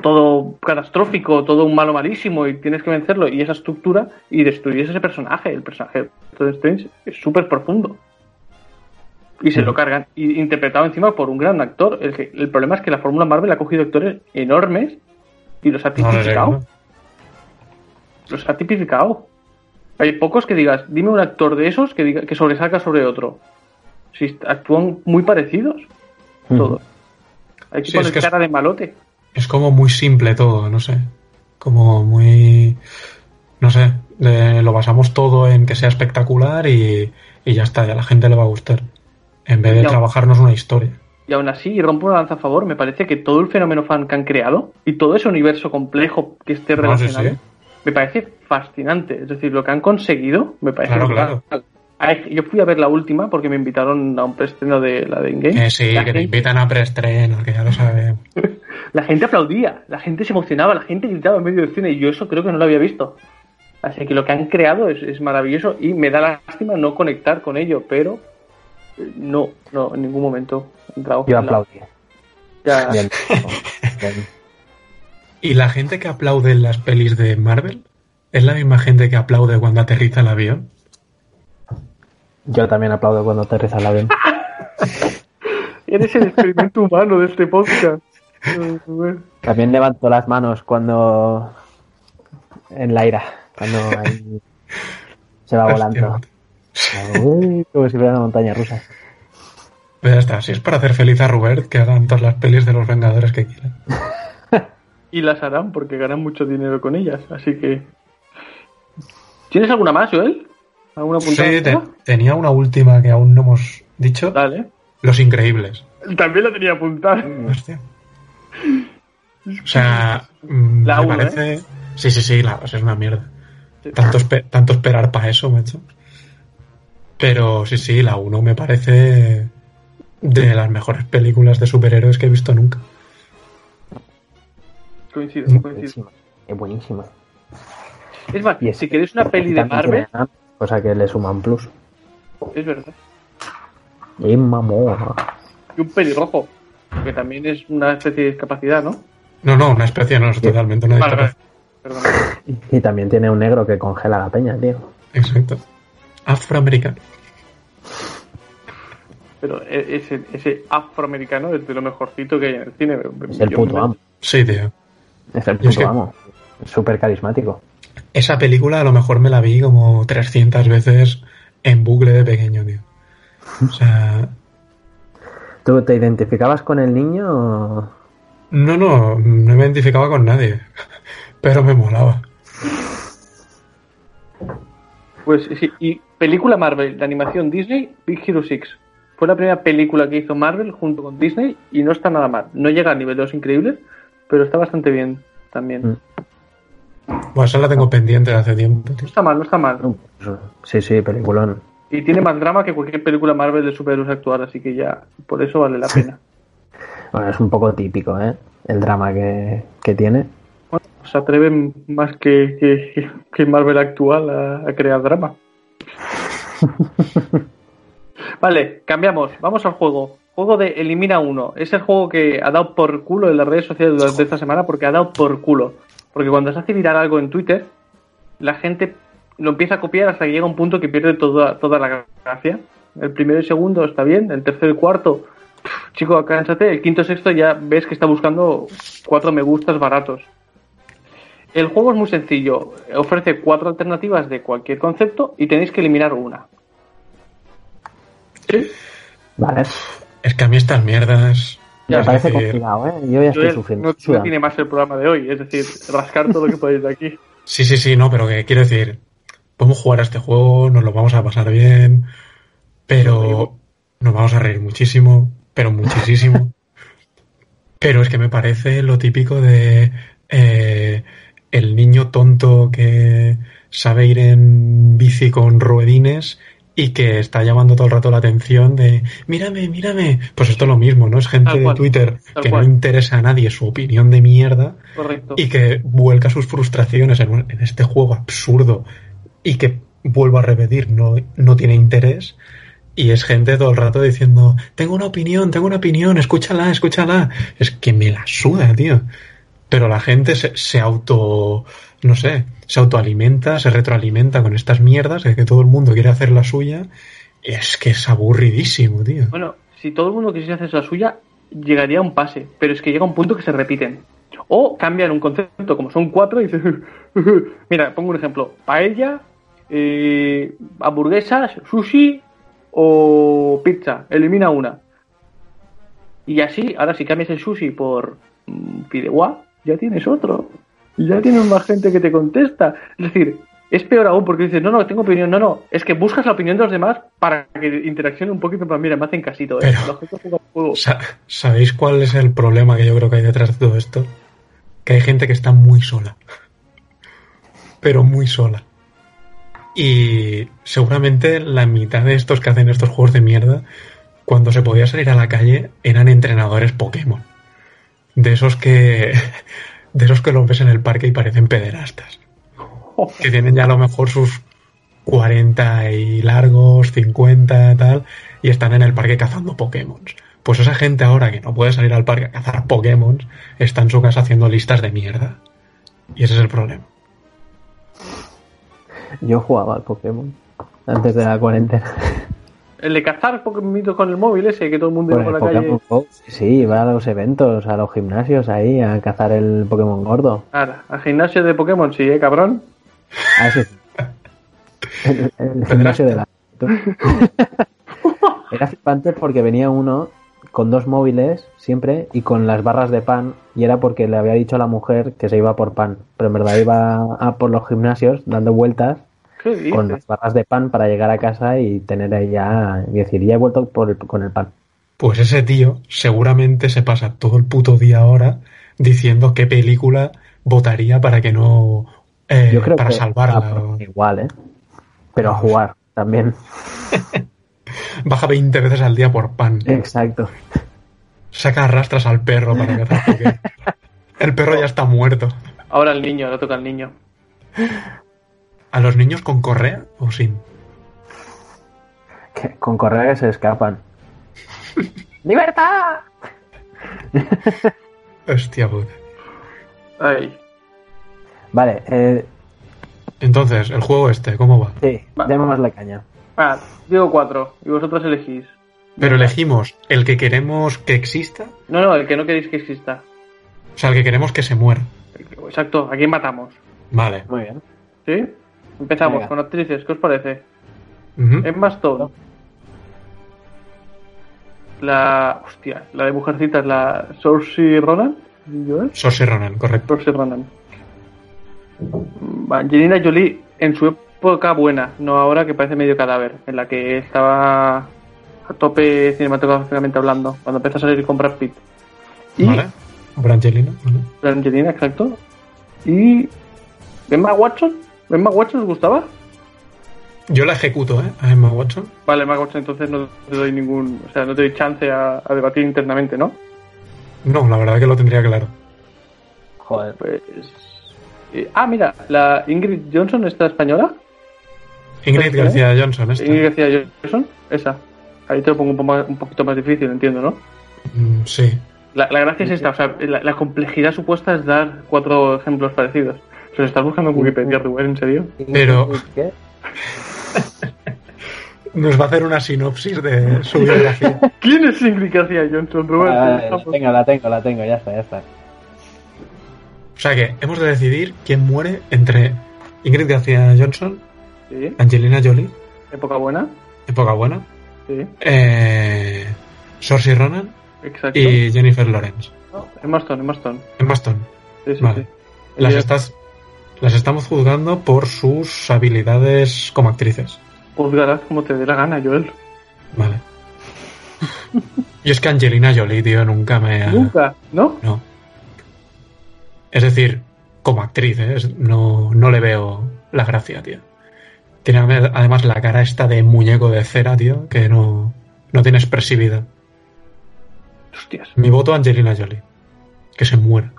A: todo catastrófico, todo un malo malísimo y tienes que vencerlo y esa estructura y destruyes ese personaje. El personaje de Doctor Strange es súper profundo. Y se lo cargan. Y interpretado encima por un gran actor. El, que, el problema es que la fórmula Marvel ha cogido actores enormes y los ha
C: No
A: tipificado. los ha tipificado. Hay pocos que digas, dime un actor de esos que, diga, que sobresalga sobre otro. Si actúan muy parecidos, todos. Hay que
C: Sí, es
A: poner
C: es-
A: cara de malote.
C: Es como muy simple todo, no sé. Como muy. No sé. le- lo basamos todo en que sea espectacular y, y ya está, ya a la gente le va a gustar. En vez de trabajarnos una historia.
A: Y aún así, y rompo una lanza a favor, me parece que todo el fenómeno fan que han creado y todo ese universo complejo que esté
C: No, sí,
A: relacionado,
C: sí.
A: me parece fascinante. Es decir, lo que han conseguido me parece
C: Claro.
A: Ay, Yo fui a ver la última porque me invitaron a un preestreno de la de Ingame.
C: Que sí,
A: la,
C: que te
A: gente,
C: invitan a preestreno, que ya lo sabemos.
A: la gente aplaudía, la gente se emocionaba, la gente gritaba en medio del cine y yo eso creo que no lo había visto. Así que lo que han creado es, es maravilloso y me da lástima no conectar con ello, pero eh, no, no, en ningún momento entrado.
B: Yo
A: la-
B: aplaudí.
A: Ya-
B: Bien. Bien.
C: ¿Y la gente que aplaude en las pelis de Marvel? ¿Es la misma gente que aplaude cuando aterriza el avión?
B: Yo también aplaudo cuando aterriza el avión.
A: Eres el experimento humano de este podcast.
B: También levanto las manos cuando. en la ira. Cuando ahí se va volando. Uy, como si fuera una montaña rusa.
C: Pues ya está, si es para hacer feliz a Robert, que hagan todas las pelis de los Vengadores que quieran.
A: Y las harán porque ganan mucho dinero con ellas, así que... ¿Tienes alguna más, Joel? ¿Alguna puntada?
C: Sí, te- tenía una última que aún no hemos dicho.
A: Dale.
C: Los Increíbles.
A: También la tenía apuntada.
C: Hostia. O sea, mm,
A: La
C: me parece... Sí, sí, sí, la, o sea, es una mierda.
A: Sí.
C: Tanto, espe- tanto esperar para eso, macho. Pero sí, sí, la 1 me parece de las mejores películas de superhéroes que he visto nunca.
A: Coincido,
C: Mm.
A: coincido.
B: Buenísima. Es buenísima.
A: Es más,
B: Y es-
A: si queréis una peli de Marvel,
B: tiene a- Cosa que le suma un plus.
A: es verdad.
B: Y mamona.
A: Y un pelirrojo, que también es una especie de discapacidad, ¿no?
C: No, no, una especie no es totalmente una
A: Vale, vale.
C: discapacidad.
B: Y también tiene un negro que congela la peña, tío.
C: Exacto. Afroamericano.
A: Pero e- ese, ese afroamericano es de lo mejorcito que hay en el cine.
B: Es el puto amo.
C: Sí, tío.
B: Es el
C: es
B: puto
C: que-
B: amo. Súper carismático.
C: Esa película a lo mejor me la vi como 300 veces en bucle de pequeño, tío. O sea,
B: ¿Tú te identificabas con el niño? o-
C: no, no, no me identificaba con nadie. Pero me molaba.
A: Pues sí, y película Marvel de animación Disney, Big Hero 6. Fue la primera película que hizo Marvel junto con Disney y no está nada mal. No llega a nivel de los increíbles, pero está bastante bien también.
B: Mm.
A: No
C: Bueno, esa la tengo pendiente de hace tiempo, tío.
A: está mal, no está mal.
B: Sí, sí, peliculón.
A: Y tiene más drama que cualquier película Marvel de superhéroes actual, así que ya por eso vale la pena.
B: Bueno, es un poco típico, ¿eh? El drama que, que tiene.
A: Bueno, se atreven más que, que, que Marvel actual a, a crear drama. vale, cambiamos. Vamos al juego. Juego de Elimina uno. Es el juego que ha dado por culo en las redes sociales durante esta semana porque ha dado por culo. Porque cuando se hace viral algo en Twitter, la gente lo empieza a copiar hasta que llega un punto que pierde toda, toda la gracia. El primero y segundo está bien, el tercero y cuarto, pff, chico, cánsate. El quinto y sexto ya ves que está buscando cuatro me gustas baratos. El juego es muy sencillo. Ofrece cuatro alternativas de cualquier concepto y tenéis que eliminar una. ¿Sí?
B: Vale.
C: Es que a mí estas mierdas.
A: Ya,
B: Me parece
C: decir,
B: complicado, ¿eh? Yo ya estoy
A: Joel,
B: sufriendo.
A: no, no
B: sudando.
A: tiene más el programa de hoy, es decir, rascar todo lo que podéis de aquí.
C: Sí, sí, sí, no, pero que quiero decir, podemos jugar a este juego, nos lo vamos a pasar bien, pero nos vamos a reír muchísimo, pero muchísimo. pero es que me parece lo típico de eh, el niño tonto que sabe ir en bici con ruedines y que está llamando todo el rato la atención de mírame, mírame. Pues esto es lo mismo, ¿no? Es gente
A: Tal
C: de
A: cual,
C: Twitter
A: tal
C: que
A: cual.
C: no interesa a nadie su opinión de mierda
A: Correcto.
C: y que vuelca sus frustraciones en, un- en este juego absurdo y que vuelvo a repetir, no, no tiene interés. Y es gente todo el rato diciendo, tengo una opinión, tengo una opinión, escúchala, escúchala. Es que me la suda, tío. Pero la gente se, se auto, no sé, se autoalimenta, se retroalimenta con estas mierdas de que todo el mundo quiere hacer la suya. Es que es aburridísimo, tío.
A: Bueno, si todo el mundo quisiera hacer la suya, llegaría a un pase, pero es que llega un punto que se repiten. O cambian un concepto, como son cuatro, y dicen, mira, pongo un ejemplo, paella, eh, hamburguesas, sushi o pizza, elimina una. Y así, ahora si cambias el sushi por mm, fideuá, ya tienes otro. Ya tienes más gente que te contesta. Es decir, es peor aún porque dices, no, no, tengo opinión. No, no, es que buscas la opinión de los demás para que interaccione un poquito. Pero mira, me hacen casito, ¿eh?
C: Pero-
A: juego.
C: ¿Sabéis cuál es el problema que yo creo que hay detrás de todo esto? Que hay gente que está muy sola. Pero muy sola. Y seguramente la mitad de estos que hacen estos juegos de mierda, cuando se podía salir a la calle, eran entrenadores Pokémon. De esos que. De esos que los ves en el parque y parecen pederastas. Que tienen ya a lo mejor sus 40 y largos, 50 tal, y están en el parque cazando Pokémon. Pues esa gente ahora que no puede salir al parque a cazar Pokémon, está en su casa haciendo listas de mierda. Y ese es el problema.
B: Yo jugaba al Pokémon antes de la cuarentena.
A: El de cazar Pokémon con el móvil ese que todo el mundo
B: Con
A: iba
B: el
A: por la
B: Pokémon
A: calle.
B: Go. Sí, iba a los eventos, a los gimnasios ahí, a cazar el Pokémon gordo.
A: Ahora, al gimnasio de Pokémon, sí, ¿eh, cabrón?
B: Ah, eso sí. El, el gimnasio de la. Era flipante porque venía uno con dos móviles siempre y con las barras de pan y era porque le había dicho a la mujer que se iba por pan, pero en verdad iba a por los gimnasios dando vueltas. Con las barras de pan para llegar a casa y tener ahí ya y decir, ya he vuelto por el- con el pan.
C: Pues ese tío seguramente se pasa todo el puto día ahora diciendo qué película votaría para que no. eh,
B: Yo creo
C: para
B: que
C: salvarla.
B: ah,
C: o-
B: igual, ¿eh? Pero a jugar también.
C: Baja 20 veces al día por pan.
B: Exacto.
C: Saca arrastras al perro para cazar. El perro ya está muerto.
A: Ahora el niño, ahora toca al niño.
C: ¿A los niños con correa o sin?
B: Que con correa que se escapan. ¡Libertad!
C: Hostia puta.
A: Ay,
B: Vale, eh,
C: Entonces, el juego este, ¿cómo va?
B: sí,
A: Va.
B: démosle caña.
A: ah, digo cuatro, y vosotros elegís.
C: Pero elegimos el que queremos que exista,
A: No, no, el que no queréis que exista.
C: o sea, el que queremos que se muera.
A: Exacto, ¿a quién matamos?
C: Vale.
B: Muy bien.
A: ¿Sí? Empezamos
B: Venga.
A: con actrices, ¿qué os parece?
C: Ujú.
A: Emma Stone. La. Hostia, la de mujercitas, la Saoirse Ronan.
C: Saoirse Ronan, correcto.
A: Saoirse Ronan. Mm, Angelina Jolie en su época buena, no ahora que parece medio cadáver, en la que estaba a tope cinematográficamente hablando, cuando empezó a salir con Brad Pitt. Y
C: Vale. Brangelina. Vale.
A: Angelina, exacto. Y. Emma Watson. ¿Emma Watson os gustaba?
C: Yo la ejecuto, ¿eh? A Emma Watson.
A: Vale, Emma Watson, entonces no te doy ningún. O sea, no te doy chance a, a debatir internamente, ¿no?
C: No, la verdad que lo tendría claro.
B: Joder.
A: Pues. eh, ah, mira, la Ingrid Johnson, esta española.
C: Ingrid. García Johnson, esta.
A: Ingrid García Johnson, esa. Ahí te lo pongo un, po más- un poquito más difícil, entiendo, ¿no?
C: Mm, sí.
A: La, la gracia es esta, o sea, la, la complejidad supuesta es dar cuatro ejemplos parecidos. ¿Se lo estás buscando en Wikipedia, Rubén, en serio?
C: Pero-
B: ¿Qué?
C: Nos va a hacer una sinopsis de su biografía.
A: ¿Quién es Ingrid García Johnson, Rubén?
B: Ah, la tengo, la tengo, la tengo, ya está, ya está.
C: O sea que hemos de decidir quién muere entre Ingrid García Johnson,
A: Sí,
C: Angelina Jolie,
A: época buena.
C: época buena,
A: Sí,
C: eh, Saoirse Ronan
A: exacto.
C: y Jennifer Lawrence.
A: Emma Stone, Emma Stone.
C: Emma Stone.
A: Sí, sí,
C: Vale.
A: sí.
C: Las,
A: Ella-
C: estás, las estamos juzgando por sus habilidades como actrices.
A: Juzgarás como te dé la gana, Joel.
C: Vale. Y es que Angelina Jolie, tío, nunca me ha...
A: Nunca, ¿no?
C: No. Es decir, como actriz, ¿eh? No, no le veo la gracia, tío. Tiene ade- además la cara esta de muñeco de cera, tío, que no, no tiene expresividad.
A: Hostias.
C: Mi voto Angelina Jolie. Que se muera.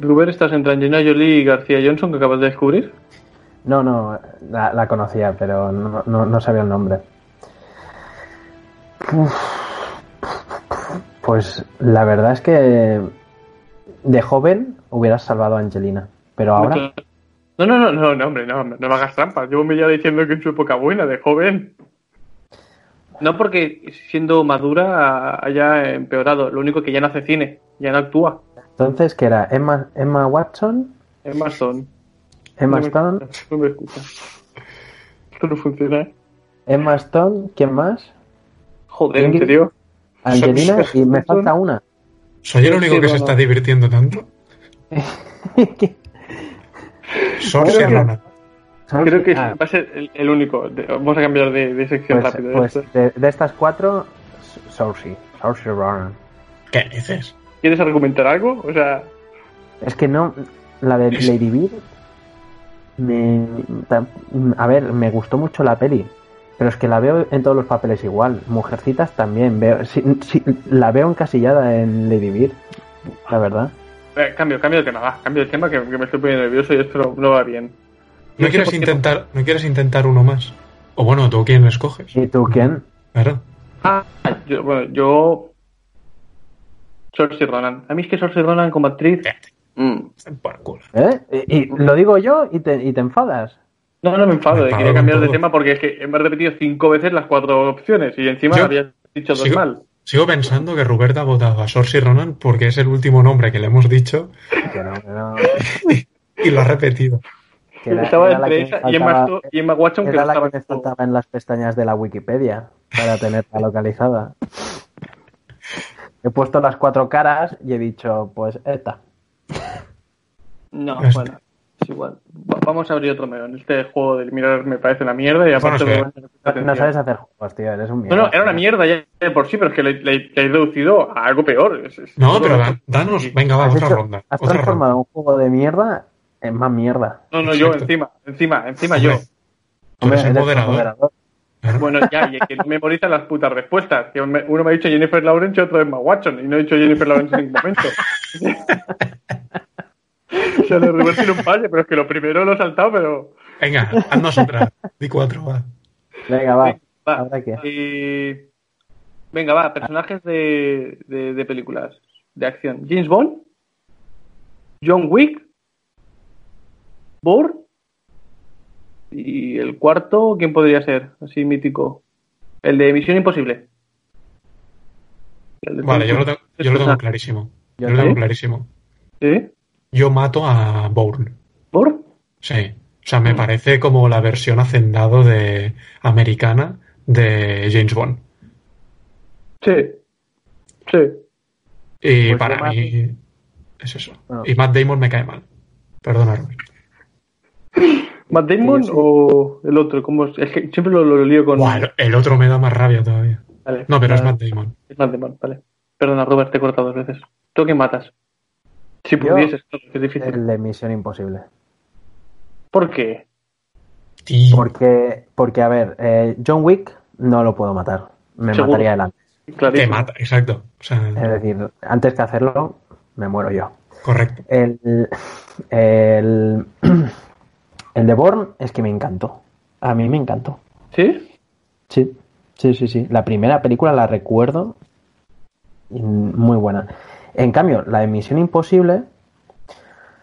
A: Ruber, estás entre Angelina Jolie y García Johnson, que acabas de descubrir.
B: No, no, la, la conocía, pero no, no- no sabía el nombre. Uf. Pues la verdad es que de joven hubieras salvado a Angelina, pero ahora
A: No, no, no, no, no, hombre, no, no me hagas trampas. Llevo media diciendo que en su época buena, de joven. No porque siendo madura haya empeorado, lo único que ya no hace cine, ya no actúa.
B: Entonces que era Emma, Emma Watson,
A: más Stone.
B: Emma
A: no me
B: Stone,
A: No me escucha. Esto no funciona.
B: Emma Stone, ¿quién más?
A: Joder, ¿en serio?
B: Angelina y me falta una.
C: ¿Soy el único
A: sí,
C: que se está divirtiendo tanto? Saoirse
A: Creo que-
C: Ronan.
A: Creo que
B: Ah,
A: va a ser el, el único. Vamos a cambiar de, de sección
B: pues,
A: rápido.
B: pues de, de estas cuatro, Saoirse, Saoirse Ronan.
C: ¿Qué dices?
A: ¿Quieres argumentar algo? O sea,
B: Es que no, la de Lady Bird, me, a ver, me gustó mucho la peli, pero es que la veo en todos los papeles igual. Mujercitas también, veo, sí, la veo encasillada en Lady Bird, la verdad.
A: eh, cambio, cambio de tema, va, cambio de tema que, que me estoy poniendo nervioso y esto no, va bien.
C: ¿No quieres intentar, no quieres intentar uno más? O bueno, ¿tú quién escoges?
B: ¿Y tú quién?
C: Claro.
A: Ah, yo, bueno, yo. Saoirse Ronan. A mí es que Saoirse Ronan como actriz. mm,
C: Están por culo.
B: ¿Eh? Y, y lo digo yo y te, y te enfadas.
A: No, no me enfado,
C: Me
A: eh,
C: enfado
A: quería cambiar de tema porque es que hemos repetido cinco veces las cuatro opciones y encima
C: Yo-
A: habías dicho dos
C: sigo-
A: mal.
C: Sigo pensando que Roberta ha votado a Saoirse Ronan porque es el último nombre que le hemos dicho
B: Que no, que no,
C: y lo ha repetido.
B: que era-
A: estaba
B: era la
A: entre
B: que
A: esa
B: me
A: y Emma, y Emma Watson que
B: Era
A: no
B: la
A: estaba
B: que me faltaba en las pestañas de la Wikipedia para tenerla localizada. He puesto las cuatro caras y he dicho, pues esta.
A: No,
C: Este.
A: bueno, es igual. Va- vamos a abrir otro melón. Este juego del mirar me parece una mierda y aparte
C: Bueno, es
B: No sabes hacer juegos, tío, eres un
A: No,
B: mierda.
A: no, era una mierda ya de por sí, pero es que le, le- le he reducido a algo peor. Es- es-
C: No, pero danos, venga, va, otra
B: hecho-
C: ronda.
B: has
C: Otra
B: transformado
C: ronda.
B: un juego de mierda en más mierda.
A: No, no, yo encima, encima, encima
C: Hombre,
A: yo.
C: Tú eres el
B: eres
C: moderador.
B: moderador.
A: Bueno, ya, y es que no memoriza las putas respuestas. Que uno me ha dicho Jennifer Lawrence y otro Emma Watson. Y no he dicho Jennifer Lawrence en ningún momento. o sea, lo revertí en un palle, pero es que lo primero lo he saltado, pero.
C: Venga, haznos otra. Di cuatro, va.
B: Venga, va.
A: Venga, va.
B: ¿Ahora qué?
A: Eh, Venga, va, personajes de, de, de películas de acción. James Bond, John Wick, Bourne y el cuarto, ¿quién podría ser? Así mítico. El de Misión Imposible. De
C: Vale, yo lo tengo, yo lo tengo clarísimo. Yo lo tengo clarísimo.
A: ¿Sí?
C: Yo mato a Bourne.
A: ¿Bourne?
C: Sí. O sea, me
A: Mm.
C: parece como la versión hacendado de americana de James Bond.
A: Sí. Sí.
C: Y
B: Pues
C: para mí es eso.
B: Ah.
C: Y Matt Damon me cae mal. Perdona, Robert.
A: ¿Matt Damon
B: Sí,
A: o el otro? ¿Cómo es? es que siempre lo, lo lío con.
C: Buah, el, el otro me da más rabia todavía.
A: Vale,
C: No, pero es. Matt Damon.
A: Es Matt Damon, vale. Perdona, Robert, te he cortado dos veces. ¿Tú qué matas? Si
B: Yo-
A: pudieses, es difícil.
B: El de Misión Imposible.
A: ¿Por qué?
B: Porque, porque a ver, eh, John Wick no lo puedo matar. Me
A: Seguro.
B: mataría él antes.
C: Te mata, exacto. O sea,
B: Es decir, antes que hacerlo, me muero yo.
C: correcto.
B: El, el, el de Bourne es que me encantó. A mí me encantó.
A: ¿Sí?
B: Sí, sí, sí, sí. La primera película la recuerdo muy buena. En cambio, la de Misión Imposible,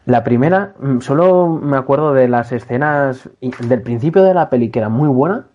B: la primera, mm, solo me acuerdo de las escenas del principio de la peli que era muy buena.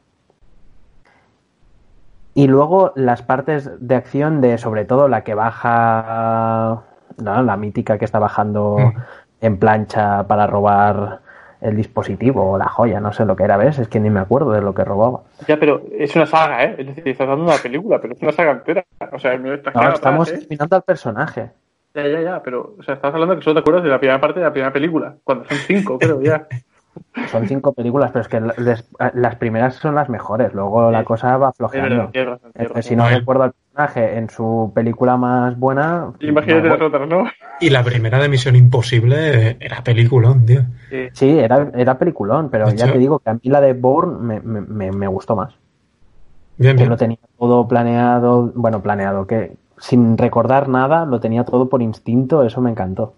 B: Y luego las partes de acción de, sobre todo, la que baja, ¿no? la mítica que está bajando
C: Mm.
B: en plancha para robar el dispositivo o la joya, no sé lo que era, ¿ves? Es que ni me acuerdo de lo que robaba.
A: Ya, pero es una saga, ¿eh? Es decir, estás dando una película, pero es una saga entera. O sea, me estás
B: No, estamos
A: ¿eh?
B: terminando al personaje.
A: Ya, ya, ya, pero, o sea, estás hablando que solo te acuerdas de la primera parte de la primera película, cuando son cinco, creo, ya.
B: Son cinco películas, pero es que les- las primeras son las mejores. Luego la cosa va flojeando. si no recuerdo al personaje en su película más buena.
A: Imagínate
B: más
A: las otras, ¿no?
C: Y la primera de Misión Imposible era peliculón, tío.
A: Sí.
B: Sí, era, era peliculón, pero
C: De
B: ya
C: hecho-
B: te digo que a mí la de Bourne me, me, me- me gustó más.
C: Bien,
B: Que lo tenía todo planeado, bueno, planeado, que sin recordar nada, lo tenía todo por instinto, eso me encantó.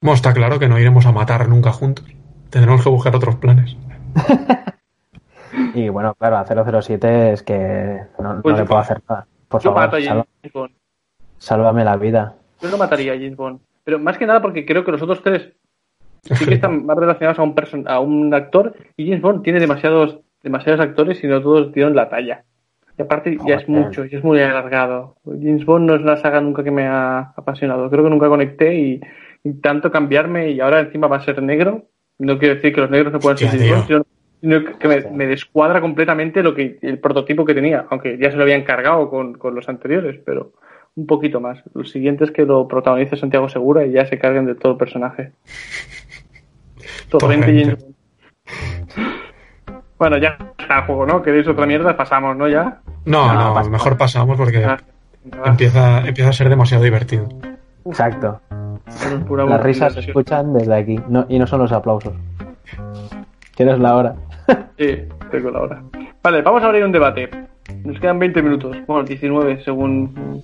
C: Bueno, está claro que no iremos a matar nunca juntos. Tendremos que buscar otros planes.
B: Y bueno, claro, a 007 es que no, no
A: Pues
B: le puedo hacer nada. Por
A: Yo
B: favor,
A: mato a
B: salva-
A: James Bond.
B: sálvame la vida.
A: Yo no mataría a James Bond. Pero más que nada porque creo que los otros tres sí que están más relacionados a un, person- a un actor y James Bond tiene demasiados, demasiados actores y no todos dieron la talla. Y aparte ya es mucho, ya es muy alargado. James Bond no es una saga nunca que me ha apasionado. Creo que nunca conecté y, y tanto cambiarme y ahora encima va a ser negro. No quiero decir que los negros no puedan ser James Bond, sino que me, me descuadra completamente lo que el prototipo que tenía, aunque ya se lo habían cargado con, con los anteriores, pero un poquito más. Lo siguiente es que lo protagonice Santiago Segura y ya se carguen de todo el personaje. Torrente y
C: Torrente.
A: Bueno, ya está el juego, ¿no? ¿Queréis otra mierda? Pasamos, ¿no? Ya.
C: No,
B: No,
C: mejor pasamos porque
A: Ah,
C: empieza, empieza a ser demasiado divertido.
B: Exacto. Las risas se escuchan desde aquí no, y no son los aplausos. Tienes la hora.
A: Sí, tengo la hora. Vale, vamos a abrir un debate. Nos quedan 20 minutos. Bueno, 19 según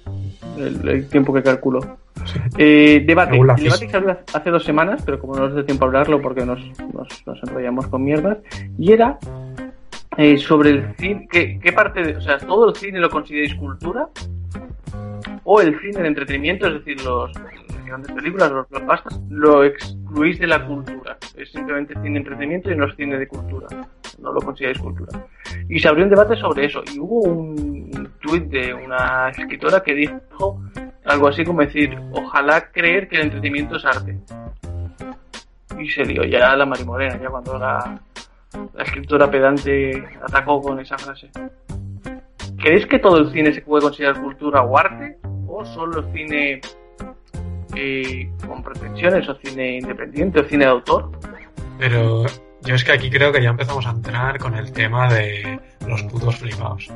A: el, el tiempo que calculo. Eh, debate. El debate que salió hace dos semanas, pero como no nos dio tiempo a hablarlo porque nos, nos, nos enrollamos con mierdas, y era eh, sobre el cine. ¿qué, ¿Qué parte de.? O sea, ¿todo el cine lo consideráis cultura? ¿O el cine de entretenimiento, es decir, las grandes películas, los blockbusters, lo excluís de la cultura? Es simplemente cine de entretenimiento y no es cine de cultura. No lo consideráis cultura. Y se abrió un debate sobre eso. Y hubo un tuit de una escritora que dijo algo así como decir, ojalá creer que el entretenimiento es arte. Y se dio ya la marimorena, ya cuando la, la escritora pedante atacó con esa frase. ¿Creéis que todo el cine se puede considerar cultura o arte? ¿O solo cine eh, con pretensiones o cine independiente o cine de autor?
C: Pero yo es que aquí creo que ya empezamos a entrar con el tema de los putos flipados.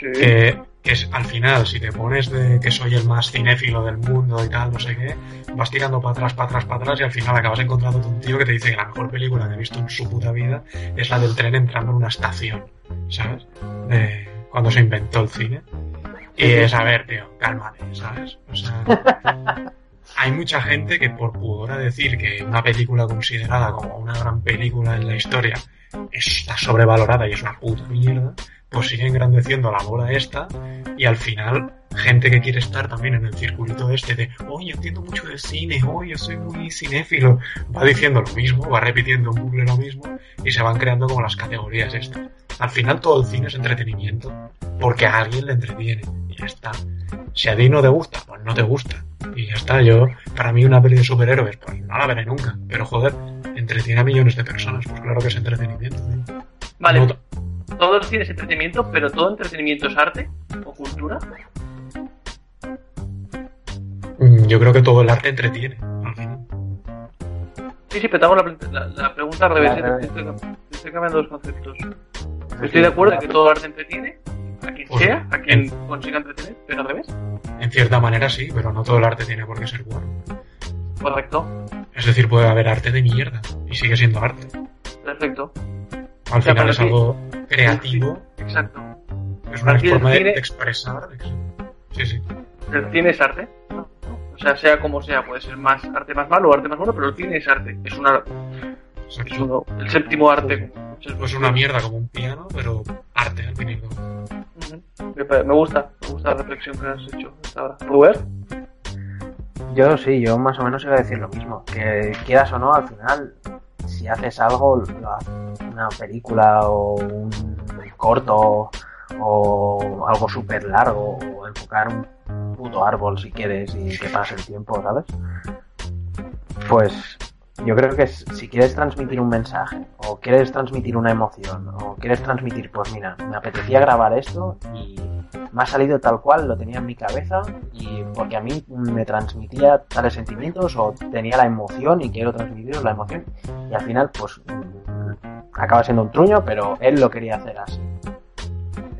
A: Sí.
C: Que, que es al final, si te pones de que soy el más cinéfilo del mundo y tal, no sé qué, vas tirando para atrás, para atrás, para atrás y al final acabas encontrando un tío que te dice que la mejor película que ha visto en su puta vida es la del tren entrando en una estación, ¿sabes? De cuando se inventó el cine. Y es, a ver, tío, cálmate, ¿sabes? O sea, hay mucha gente que por pudor a decir que una película considerada como una gran película en la historia está sobrevalorada y es una puta mierda, pues sigue engrandeciendo la bola esta y al final gente que quiere estar también en el circulito este de oye, entiendo mucho de cine, oye, yo soy muy cinéfilo, va diciendo lo mismo, va repitiendo en bucle lo mismo y se van creando como las categorías estas. Al final todo el cine es entretenimiento porque a alguien le entretiene ya está. Si a ti no te gusta, pues no te gusta. Y ya está, yo, para mí una peli de superhéroes, pues no la veré nunca. Pero joder, entretiene a millones de personas, pues claro que es entretenimiento. tío.
A: Vale,
C: No-
A: todo el cine es entretenimiento, pero todo entretenimiento es arte o cultura.
C: Mm, Yo creo que todo el arte entretiene. al final.
A: Sí, sí, pero la, la- la pregunta al revés. ¿eh? estoy cambiando los conceptos. Estoy de acuerdo en que todo el arte entretiene, a quien
C: Pues,
A: sea, a quien
C: en-
A: consiga entretener, pero al revés.
C: En cierta manera sí, pero no todo el arte tiene por qué ser bueno.
A: Correcto,
C: Es decir, puede haber arte de mierda y sigue siendo arte.
A: perfecto,
C: Al final es algo creativo,
A: exacto.
C: es una
A: Aquí
C: forma de,
A: cine-
C: de expresar. Sí, sí.
A: El cine es arte. O sea, sea como sea, puede ser más arte más malo o arte más bueno, pero el cine es arte. Es una es uno, el séptimo arte.
C: Pues es una mierda como un piano, pero arte al fin
A: Me gusta, me gusta la reflexión que has hecho hasta ahora. ¿Robert?
B: Yo sí, yo más o menos iba a decir lo mismo. Que quieras o no, al final, si haces algo, una película o un corto o algo súper largo o enfocar un puto árbol si quieres y que pase el tiempo, ¿sabes? Pues yo creo que es- si quieres transmitir un mensaje o quieres transmitir una emoción o quieres transmitir, pues mira, me apetecía grabar esto y me ha salido tal cual, lo tenía en mi cabeza y porque a mí me transmitía tales sentimientos o tenía la emoción y quiero transmitiros la emoción y al final pues mm, acaba siendo un truño, pero él lo quería hacer así.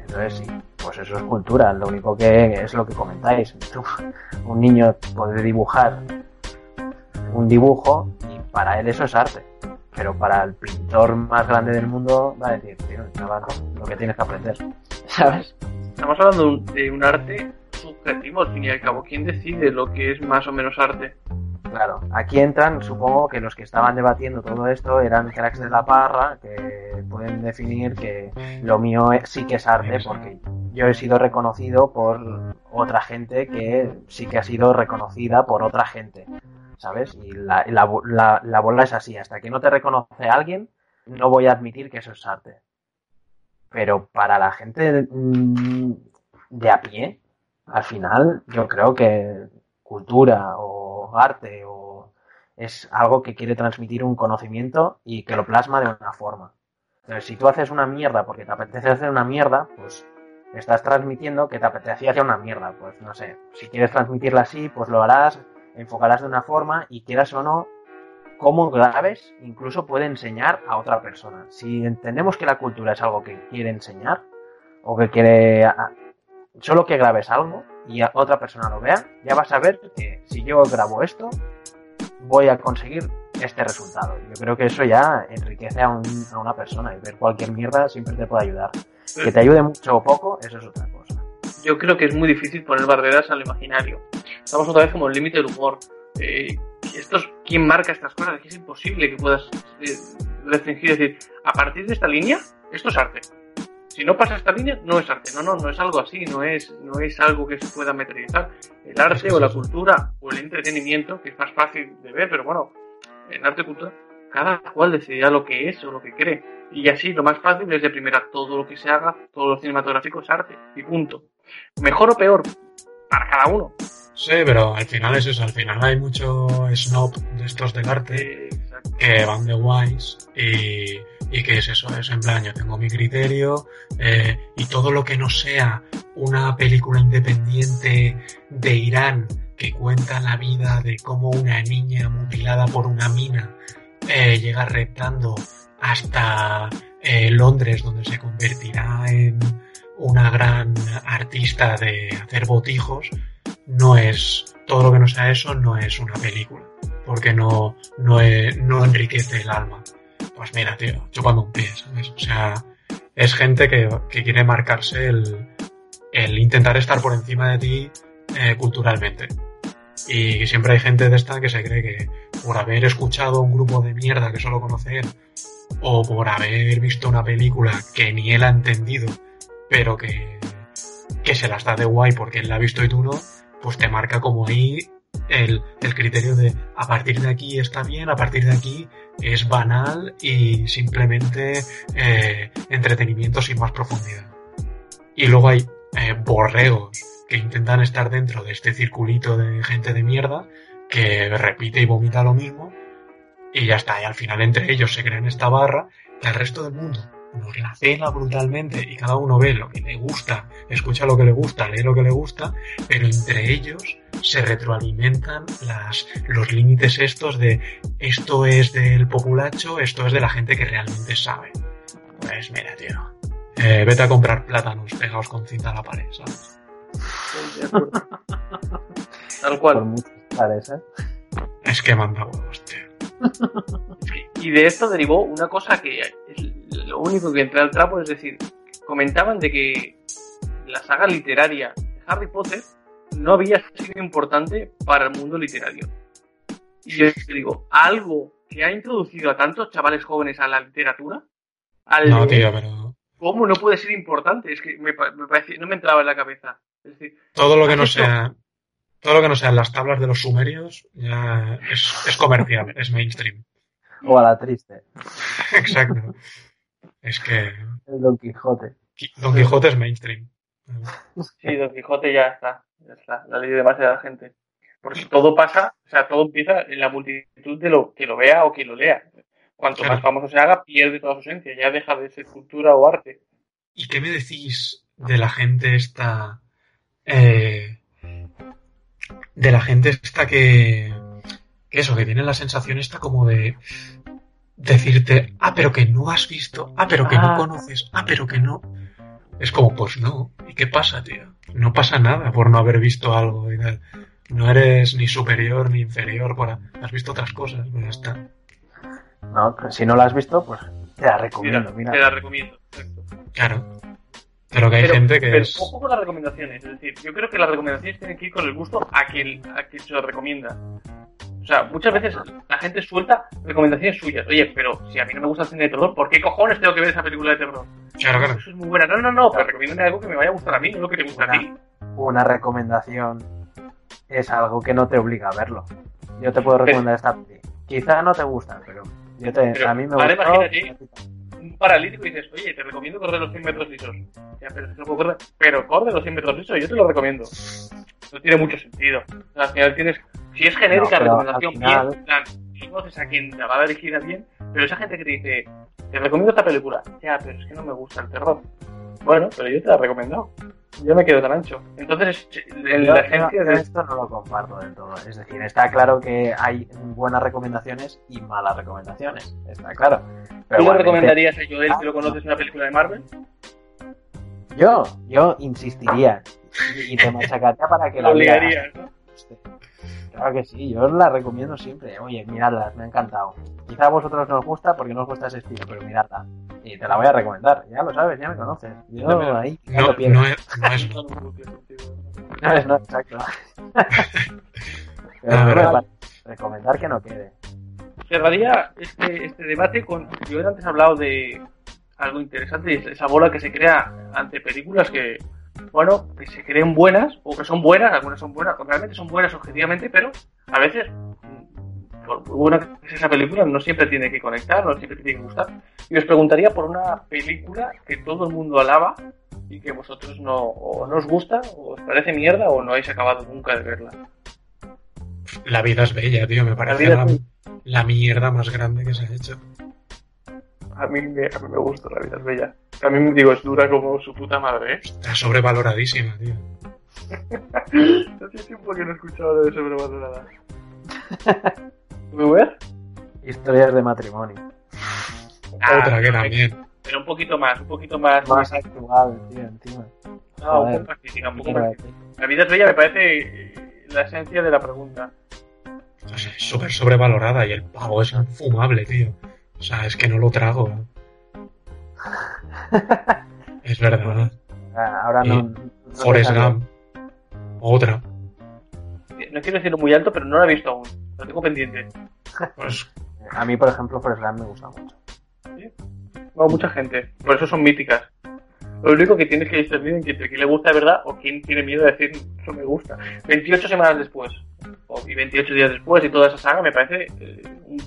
B: Entonces sí, pues eso es cultura. Lo único que es lo que comentáis. Un niño puede dibujar un dibujo para él eso es arte. Pero para el pintor más grande del mundo va a decir, tío, lo que tienes que aprender. ¿Sabes?
A: Estamos hablando de un arte subjetivo, al fin y al cabo. ¿Quién decide lo que es más o menos arte?
B: Claro, aquí entran, supongo que los que estaban debatiendo todo esto eran cracks de la parra, que pueden definir que lo mío sí que es arte, porque yo he sido reconocido por otra gente que sí que ha sido reconocida por otra gente, ¿sabes? Y la, la, la, bola es así, hasta que no te reconoce alguien, no voy a admitir que eso es arte. Pero para la gente mm, de a pie, al final, yo creo que cultura o arte o es algo que quiere transmitir un conocimiento y que lo plasma de una forma. Pero si tú haces una mierda porque te apetece hacer una mierda, pues estás transmitiendo que te apetecía hacer una mierda. Pues no sé, si quieres transmitirla así, pues lo harás, enfocarás de una forma y quieras o no, como grabes incluso puede enseñar a otra persona. Si entendemos que la cultura es algo que quiere enseñar o que quiere solo que grabes algo y otra persona lo vea, ya vas a ver que si yo grabo esto, voy a conseguir este resultado. Yo creo que eso ya enriquece a, una persona y ver cualquier mierda siempre te puede ayudar. Que te ayude mucho o poco, eso es otra cosa.
A: Yo creo que es muy difícil poner barreras al imaginario. Estamos otra vez como el límite del humor. Eh, esto ¿Quién marca estas cosas? Es es imposible que puedas eh, restringir y decir, a partir de esta línea, esto es arte si no pasa esta línea, no es arte. No, no, no es algo así, no es, no es algo que se pueda materializar. El arte o la cultura o el entretenimiento, que es más fácil de ver, pero bueno, en arte y cultura, cada cual decidirá lo que es o lo que cree. Y así, lo más fácil es de primera, todo lo que se haga, todo lo cinematográfico es arte, y punto. Mejor o peor, para cada uno.
C: Sí, pero al final es eso, al final hay mucho snob de estos del arte que van de guays y y que es eso, es en plan, yo tengo mi criterio eh, y todo lo que no sea una película independiente de Irán que cuenta la vida de cómo una niña mutilada por una mina eh, llega reptando hasta eh, Londres donde se convertirá en una gran artista de hacer botijos, no es, todo lo que no sea eso no es una película, porque no, no, no enriquece el alma pues mira, tío, chupando un pie, ¿sabes? O sea, es gente que, quiere marcarse el, el, intentar estar por encima de ti eh, culturalmente. Y siempre hay gente de esta que se cree que por haber escuchado un grupo de mierda que solo conoce él, o por haber visto una película que ni él ha entendido, pero que, que se las da de guay porque él la ha visto y tú no, pues te marca como ahí el, el, criterio de a partir de aquí está bien, a partir de aquí es banal y simplemente eh, entretenimiento sin más profundidad. Y luego hay eh, borregos que intentan estar dentro de este circulito de gente de mierda que repite y vomita lo mismo y ya está, y al final entre ellos se crean esta barra que al resto del mundo nos la cena brutalmente y cada uno ve lo que le gusta, escucha lo que le gusta, lee lo que le gusta, pero entre ellos se retroalimentan las, los límites estos de esto es del populacho, esto es de la gente que realmente sabe. Pues mira, tío. Eh, vete a comprar plátanos pegados con cinta a la pared, ¿sabes?
A: Tal cual.
C: Es que manda huevos, tío.
A: Y de esto derivó una cosa que es lo único que entra al trapo, es decir, comentaban de que la saga literaria de Harry Potter no había sido importante para el mundo literario. Y yo digo, algo que ha introducido a tantos chavales jóvenes a la literatura, al
C: no, tío, pero...
A: ¿cómo no puede ser importante? Es que me, me no me entraba en la cabeza. Es decir,
C: todo lo que no sea todo lo que no sean las tablas de los sumerios ya es, es comercial, es mainstream.
B: O a la triste.
C: Exacto. Es que.
B: El Don Quijote.
C: Don Quijote es mainstream.
A: Sí, Don Quijote ya está. Ya está. La ley de base de la gente. Porque todo pasa, o sea, todo empieza en la multitud de lo que lo vea o que lo lea. Cuanto más famoso se haga, pierde toda su esencia. Ya deja de ser cultura o arte.
C: ¿Y qué me decís de la gente esta. Eh, de la gente esta que, eso, que tiene la sensación esta como de decirte, ah, pero que no has visto, ah, pero que no ah. conoces, ah, pero que no. Es como, pues no. ¿Y qué pasa, tío? No pasa nada por no haber visto algo y tal. No eres ni superior ni inferior por... a- Has visto otras cosas, pues ya está.
B: No, pero si no la has visto, pues te la recomiendo.
A: Mira,
B: Mira,
A: te la recomiendo. exacto.
C: Claro. Pero que hay
A: Pero,
C: gente que
A: pero
C: es...
A: ojo con las recomendaciones. Es decir, yo creo que las recomendaciones tienen que ir con el gusto a quien, a quien se lo recomienda. O sea, muchas veces la gente suelta recomendaciones suyas. Oye, pero si a mí no me gusta el cine de terror, ¿por qué cojones tengo que ver esa película de terror?
C: Claro, claro.
A: Eso es muy buena. No, no, no, pero recomiéndame algo que me vaya a gustar a mí, no lo que te gusta a ti.
B: una recomendación es algo que no te obliga a verlo. Yo te puedo recomendar esta peli. Quizá no te gusta, pero yo te,
A: Pero
B: a mí me
A: ahora
B: gusta.
A: imagínate. Un paralítico y dices, oye, te recomiendo correr los 100 metros lisos. Ya, pero, es que no puedo correr. pero corre los 100 metros lisos, yo te lo recomiendo. No tiene mucho sentido. O sea, al final tienes. Si es genérica
B: No,
A: recomendación,
B: al final-
A: bien, en plan, conoces a quien la va a dirigir a bien, pero esa gente que te dice, te recomiendo esta película. Ya, pero es que no me gusta el terror. Bueno, pero yo te la he recomendado. Yo me quedo tan ancho. Entonces, en la agencia de.
B: esto no lo comparto del todo. Es decir, está claro que hay buenas recomendaciones y malas recomendaciones. Está claro. Pero
A: ¿Tú le recomendarías a Joel, que lo conoces, una película de Marvel?
B: Yo, yo insistiría y, te machacaría para que
A: Lo
B: la veas.
A: obligarías, ¿no?
B: Claro que sí, yo os la recomiendo siempre. Oye, miradlas, me ha encantado. Quizá a vosotros no os gusta porque no os gusta ese estilo, pero miradla. Y te la voy a recomendar. Ya lo sabes, ya me conoces. Yo
A: pero-
B: ahí ya
C: No,
B: lo pierdo.
C: no es, no es
A: No, no, no, no.
B: No, es- no, exacto. pero no
C: verdad.
B: parece recomendar que no quede.
A: cerraría este, este debate con. Yo antes he hablado de algo interesante esa bola que se crea ante películas que, bueno, que se creen buenas o que son buenas, algunas son buenas, realmente son buenas objetivamente, pero a veces, mm, por buena que sea esa película, no siempre tiene que conectar, no siempre tiene que gustar. Y os preguntaría por una película que todo el mundo alaba y que vosotros no, o no os gusta, o os parece mierda, o no habéis acabado nunca de verla.
C: La vida es bella, tío. Me parece la,
A: es
C: la mierda más grande que se ha hecho.
A: A mí, me, a mí me gusta la vida es bella. Me digo, es dura como su puta madre, ¿eh?
C: Está sobrevaloradísima, tío.
A: Hace tiempo que no he escuchado de sobrevalorada. ¿Me ves?
B: Historias de matrimonio.
A: Ah,
C: Otra que también.
A: Pero un poquito más, un poquito más.
B: Más actual, tío, encima.
A: No, un poco más crítica, un poco más. La vida es bella me parece eh, la esencia de la pregunta.
C: O sea, es súper sobrevalorada y el pavo es infumable, tío. O sea, es que no lo trago. Es verdad.
B: Ah, Ahora no. No
C: Forrest. Gump. Otra.
A: No quiero decirlo muy alto, pero no la he visto aún. Lo tengo pendiente.
C: Pues
B: A mí, por ejemplo, Forrest Gump me gusta mucho.
A: No, mucha gente. Por eso son míticas. Lo único que tienes que discernir entre quién le gusta de verdad o quién tiene miedo de decir eso me gusta. 28 semanas después, o, y 28 días después, y toda esa saga me parece eh, un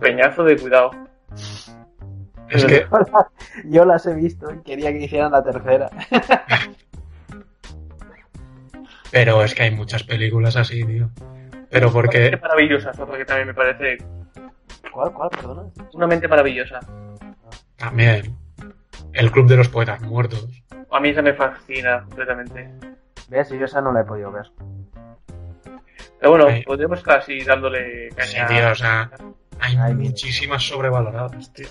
A: peñazo de cuidado.
C: Es que
B: Yo las he visto y quería que hicieran la tercera.
C: Pero es que hay muchas películas así, tío. Pero
A: Una mente
C: porque.
A: maravillosa es otra que también me parece
B: ¿Cuál, cuál, perdona?
A: una mente maravillosa.
C: También. El Club de los Poetas Muertos.
A: A mí esa me fascina completamente.
B: ¿Ves? Yo esa no la he podido ver.
A: Pero bueno,
C: Sí.
A: podríamos casi dándole
C: Sí,
A: caña.
C: tío, o sea, hay
B: Ay, mira.
C: muchísimas sobrevaloradas, tío.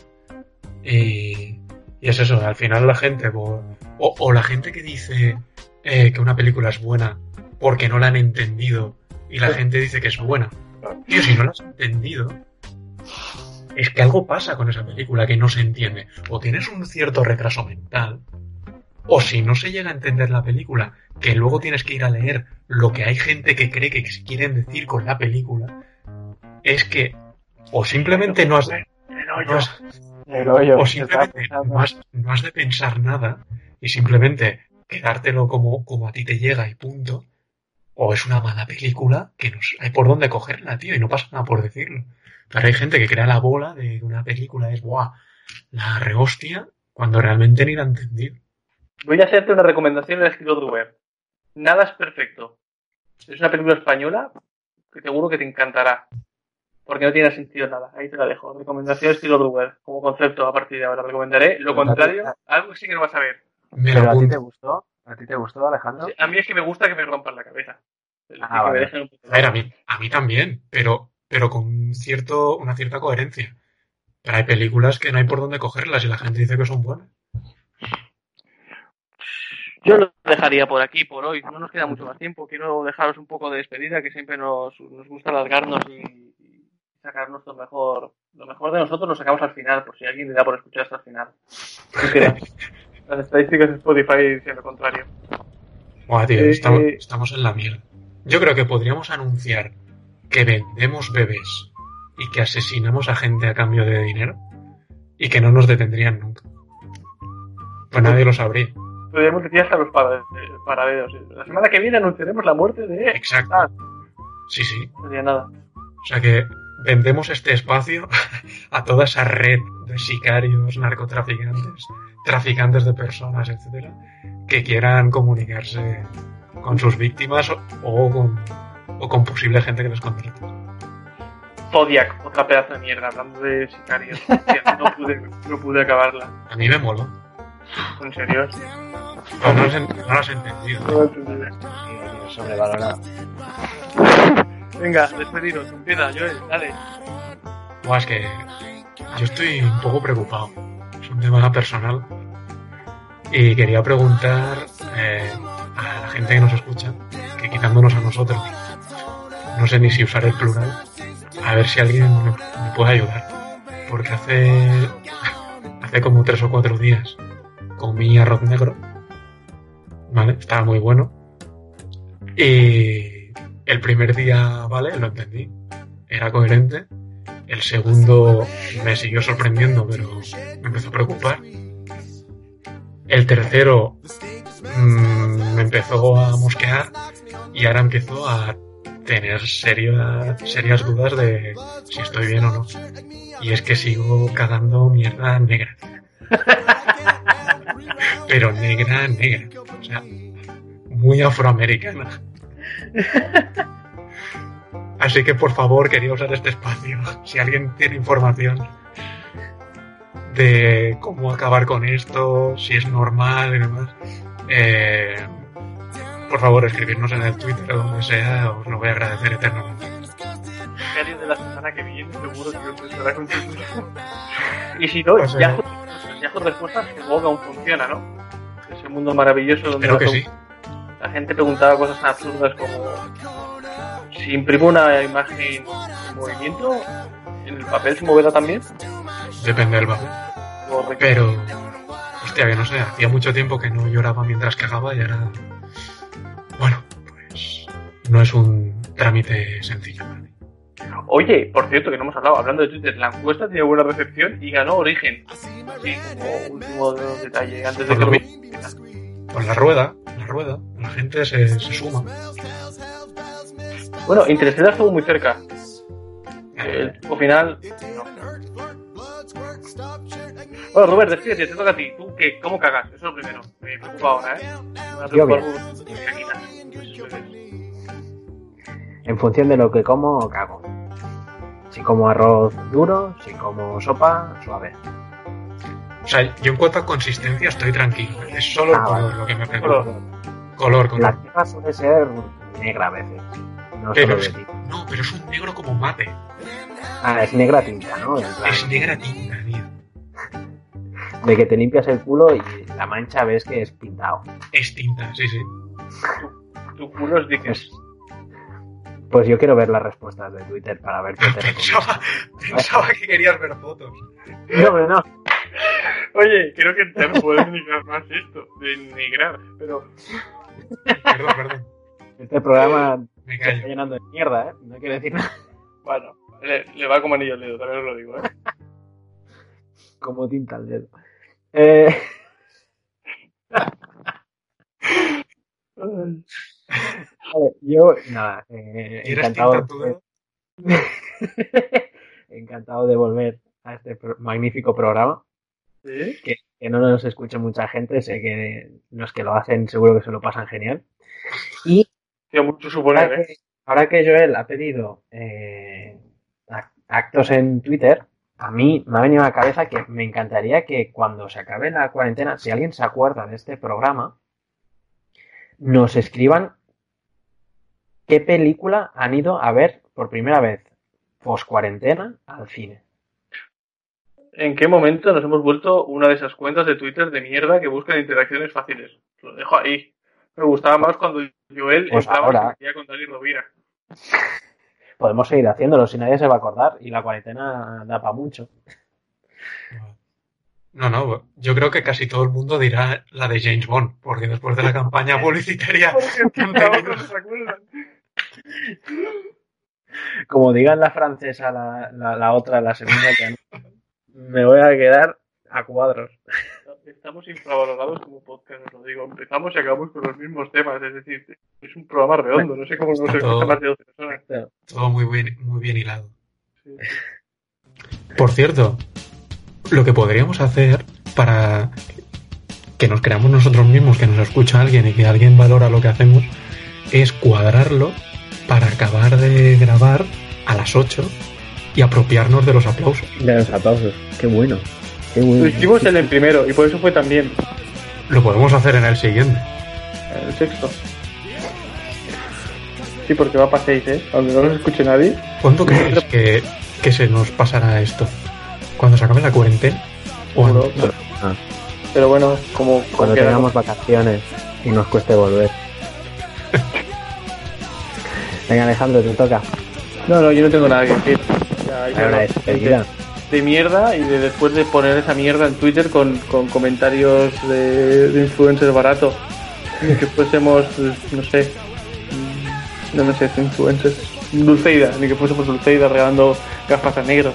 C: Y, y es eso, al final la gente, o, o la gente que dice eh, que una película es buena porque no la han entendido y la gente dice que es buena. Tío, si no la has entendido, es que algo pasa con esa película que no se entiende. O tienes un cierto retraso mental, o si no se llega a entender la película, que luego tienes que ir a leer lo que hay gente que cree que quieren decir con la película, es que o simplemente no has, no has-
B: hoyo.
C: o simplemente no has, no has de pensar nada y simplemente quedártelo como, como a ti te llega y punto, o es una mala película que no hay por dónde cogerla, tío, y no pasa nada por decirlo. Pero hay gente que crea la bola de que una película es, ¡buah! La rehostia, cuando realmente ni la ha entendido.
A: Voy a hacerte una recomendación del estilo Druber. Nada es perfecto. Es una película española que seguro que te encantará. Porque no tiene sentido nada. Ahí te la dejo. Recomendación estilo Druber. Como concepto a partir de ahora. Recomendaré. Lo
B: Pero a ti-
A: contrario, algo que sí que no vas a ver.
B: ¿Pero a ti te gustó? ¿A ti te gustó, Alejandro?
A: A mí es que me gusta que me rompan la cabeza.
B: Ah,
A: que me
B: vale.
A: dejen un poco
C: A ver, a mí, a mí también, pero, pero con cierto, una cierta coherencia. Pero hay películas que no hay por dónde cogerlas y la gente dice que son buenas.
A: Yo lo dejaría por aquí, por hoy. No nos queda mucho más tiempo. Quiero dejaros un poco de despedida, que siempre nos, nos gusta alargarnos y sacarnos lo mejor, lo mejor de nosotros. Lo sacamos al final, por si alguien le da por escuchar hasta el final. Las estadísticas de Spotify dicen lo contrario.
C: Buah, tío,
A: Eh,
C: estamos,
A: eh.
C: estamos en la mierda. Yo creo que podríamos anunciar que vendemos bebés y que asesinamos a gente a cambio de dinero y que no nos detendrían nunca. Pues nadie lo sabría.
A: Podríamos decir hasta los para- paraderos. La semana que viene anunciaremos la muerte de...
C: Exacto.
A: Ah,
C: Sí, sí.
A: no sería nada.
C: O sea que vendemos este espacio a toda esa red de sicarios, narcotraficantes, traficantes de personas, etcétera, que quieran comunicarse con sus víctimas o, o con, o con posible gente que les contrate.
A: Zodiac, otra pedazo de mierda, hablando de sicarios. No, pude, no pude acabarla.
C: A mí me moló.
A: En serio.
C: No, lo has en- no lo has entendido.
A: No
B: sobrevalorado.
A: Venga, despedidos. Empieza, Joel, dale.
C: Buah, es que yo estoy un poco preocupado. Es un tema personal. Y quería preguntar eh, a la gente que nos escucha, que quitándonos a nosotros, no sé ni si usar el plural, a ver si alguien me, me puede ayudar. Porque hace, hace como tres o cuatro días comí arroz negro. ¿Vale? Estaba muy bueno. Y el primer día, ¿vale? Lo entendí. Era coherente. El segundo me siguió sorprendiendo, pero me empezó a preocupar. El tercero mm, me empezó a mosquear y ahora empiezo a tener seria- serias dudas de si estoy bien o no. Y es que sigo cagando mierda negra. Pero negra, negra. O sea, muy afroamericana. Así que por favor quería usar este espacio. Si alguien tiene información de cómo acabar con esto, si es normal y demás, eh, por favor escribirnos en el Twitter o donde sea, os lo voy a agradecer eternamente.
A: De la semana que viene, seguro que os estará con Y si no,
C: O sea,
A: Yahoo, Yahoo Respuestas supongo que aún funciona, ¿no? Ese mundo maravilloso donde
C: Espero que sí.
A: La gente preguntaba cosas tan absurdas como si imprimo una imagen en movimiento, ¿en el papel se moverá también?
C: Depende del papel. Pero, hostia, que no sé, hacía mucho tiempo que no lloraba mientras cagaba y ahora. Bueno, pues. No es un trámite sencillo para mí.
A: Oye, por cierto, que no hemos hablado, hablando de Twitter, la encuesta tiene buena recepción y ganó Origen. Sí, como último detalle, antes de que
C: Con la rueda, la rueda, la gente se, se suma.
A: Bueno, Interstellar estuvo muy cerca. El tipo final. no. Bueno, Robert, despídete, te toca a ti. ¿Tú qué? ¿Cómo cagas? Eso es lo primero. Me preocupa ahora, ¿eh? Me.
B: En función de lo que como, cago. Si como arroz duro, si como sopa, suave.
C: O sea, yo en cuanto a consistencia estoy tranquilo. Es solo el
B: Ah,
C: color
B: vale.
C: lo que me preocupa.
A: Color.
C: Color,
B: La
C: color.
B: tierra suele ser negra a veces. No
C: Pero
B: solo de
C: es,
B: ti.
C: no, pero es un negro como mate.
B: Ah, es negra tinta, ¿no?
C: Es negra tinta, tío.
B: de que te limpias el culo y la mancha ves que es pintado.
C: Es tinta, sí, sí.
A: Tu culo es dices.
B: Pues, pues yo quiero ver las respuestas de Twitter para ver qué te
C: Pensaba, pensaba que querías ver fotos.
B: No, hombre, no.
A: Oye, creo que te puedes denigrar más esto. Denigrar. Pero.
C: Perdón, perdón.
B: Este programa
C: Me
B: se está llenando de mierda, ¿eh? No quiero decir nada.
A: Bueno, le, le va como anillo al dedo, también os lo digo, ¿eh?
B: Como tinta al dedo. Eh, vale, yo, nada, eh,
C: ¿Quieres
B: encantado, encantado de volver a este magnífico programa. Que, que no nos escuche mucha gente, sé que los que lo hacen seguro que se lo pasan genial. Y
A: Tío, mucho suponer,
B: ahora
A: ¿eh?
B: que, ahora que Joel ha pedido eh, ac- actos en Twitter, a mí me ha venido a la cabeza que me encantaría que cuando se acabe la cuarentena, si alguien se acuerda de este programa, nos escriban qué película han ido a ver por primera vez post cuarentena al cine.
A: En qué momento nos hemos vuelto una de esas cuentas de Twitter de mierda que buscan interacciones fáciles. Lo dejo ahí. Me gustaba más cuando Joel
B: Pues
A: entraba
B: ahora.
A: con Dani Rovira.
B: Podemos seguir haciéndolo si nadie se va a acordar y la cuarentena da para mucho.
C: No, no, yo creo que casi todo el mundo dirá la de James Bond, porque después de la campaña publicitaria
B: Como digan la francesa, la, la, la otra, la segunda, que no, me voy a quedar a cuadros.
A: Estamos infravalorados como podcast, os lo digo. Empezamos y acabamos con los mismos temas. Es decir, es un programa redondo. No sé cómo nos escucha
C: todo-
A: más de 12 personas.
C: todo muy bien, muy bien hilado.
A: Sí.
C: Por cierto, lo que podríamos hacer para que nos creamos nosotros mismos, que nos escucha alguien y que alguien valora lo que hacemos, es cuadrarlo para acabar de grabar a las 8 y apropiarnos de los aplausos.
B: De los aplausos. Qué bueno. Qué
A: Lo
B: bueno.
A: hicimos en el primero y por eso fue también
C: Lo podemos hacer en el siguiente.
A: en el sexto. Sí, porque va para 6, ¿eh? Aunque no nos escuche nadie.
C: ¿Cuándo crees que, que se nos pasará esto? ¿Cuando se acabe la cuarentena? ¿O
A: Seguro.
C: antes?
B: Ah,
A: Pero bueno, como
B: cuando tengamos vacaciones y nos cueste volver. Venga, Alejandro, te toca.
A: No, no, yo no tengo nada que decir. De mierda y de después de poner esa mierda en Twitter con, con comentarios de, de influencers barato. Ni que fuésemos, pues, no sé, mm, no me sé, influencers. Dulceida, ni que fuésemos Dulceida regalando gafas a negro.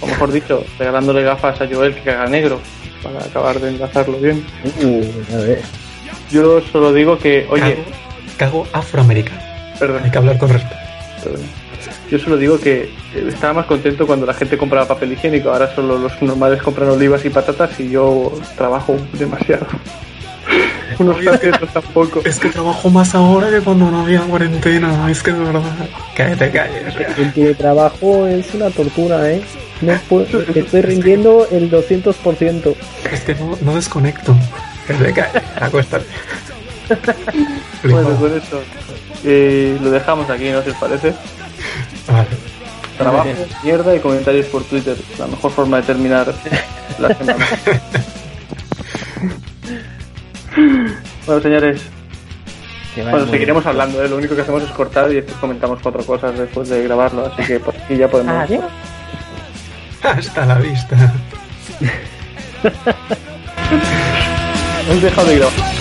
A: O mejor dicho, regalándole gafas a Joel que caga negro. Para acabar de enlazarlo bien.
B: Uh, a ver.
A: Yo solo digo que, oye,
C: Cago, cago afroamericano.
A: perdón,
C: Hay que hablar con respeto.
A: perdón. Yo solo digo que eh, estaba más contento cuando la gente compraba papel higiénico. Ahora solo los normales compran olivas y patatas y yo trabajo demasiado. Unos
C: que-
A: tampoco.
C: Es que trabajo más ahora que cuando no había cuarentena. Es que de verdad. Cállate, cállate.
B: El teletrabajo es una tortura, ¿eh? No puedo, estoy rindiendo el 200%.
C: Es que no, no desconecto. Cállate, cállate. Acuéstate.
A: Bueno, con eso eh, lo dejamos aquí, ¿no? Si os parece.
C: Vale.
A: Trabajo, mierda y comentarios por Twitter. La mejor forma de terminar la semana. bueno, señores, bueno, seguiremos
B: bien.
A: hablando. ¿eh? Lo único que hacemos es cortar y después comentamos cuatro cosas después de grabarlo. Así que por aquí ya podemos.
B: Adiós.
C: Hasta la vista.
A: Hemos dejado de grabar.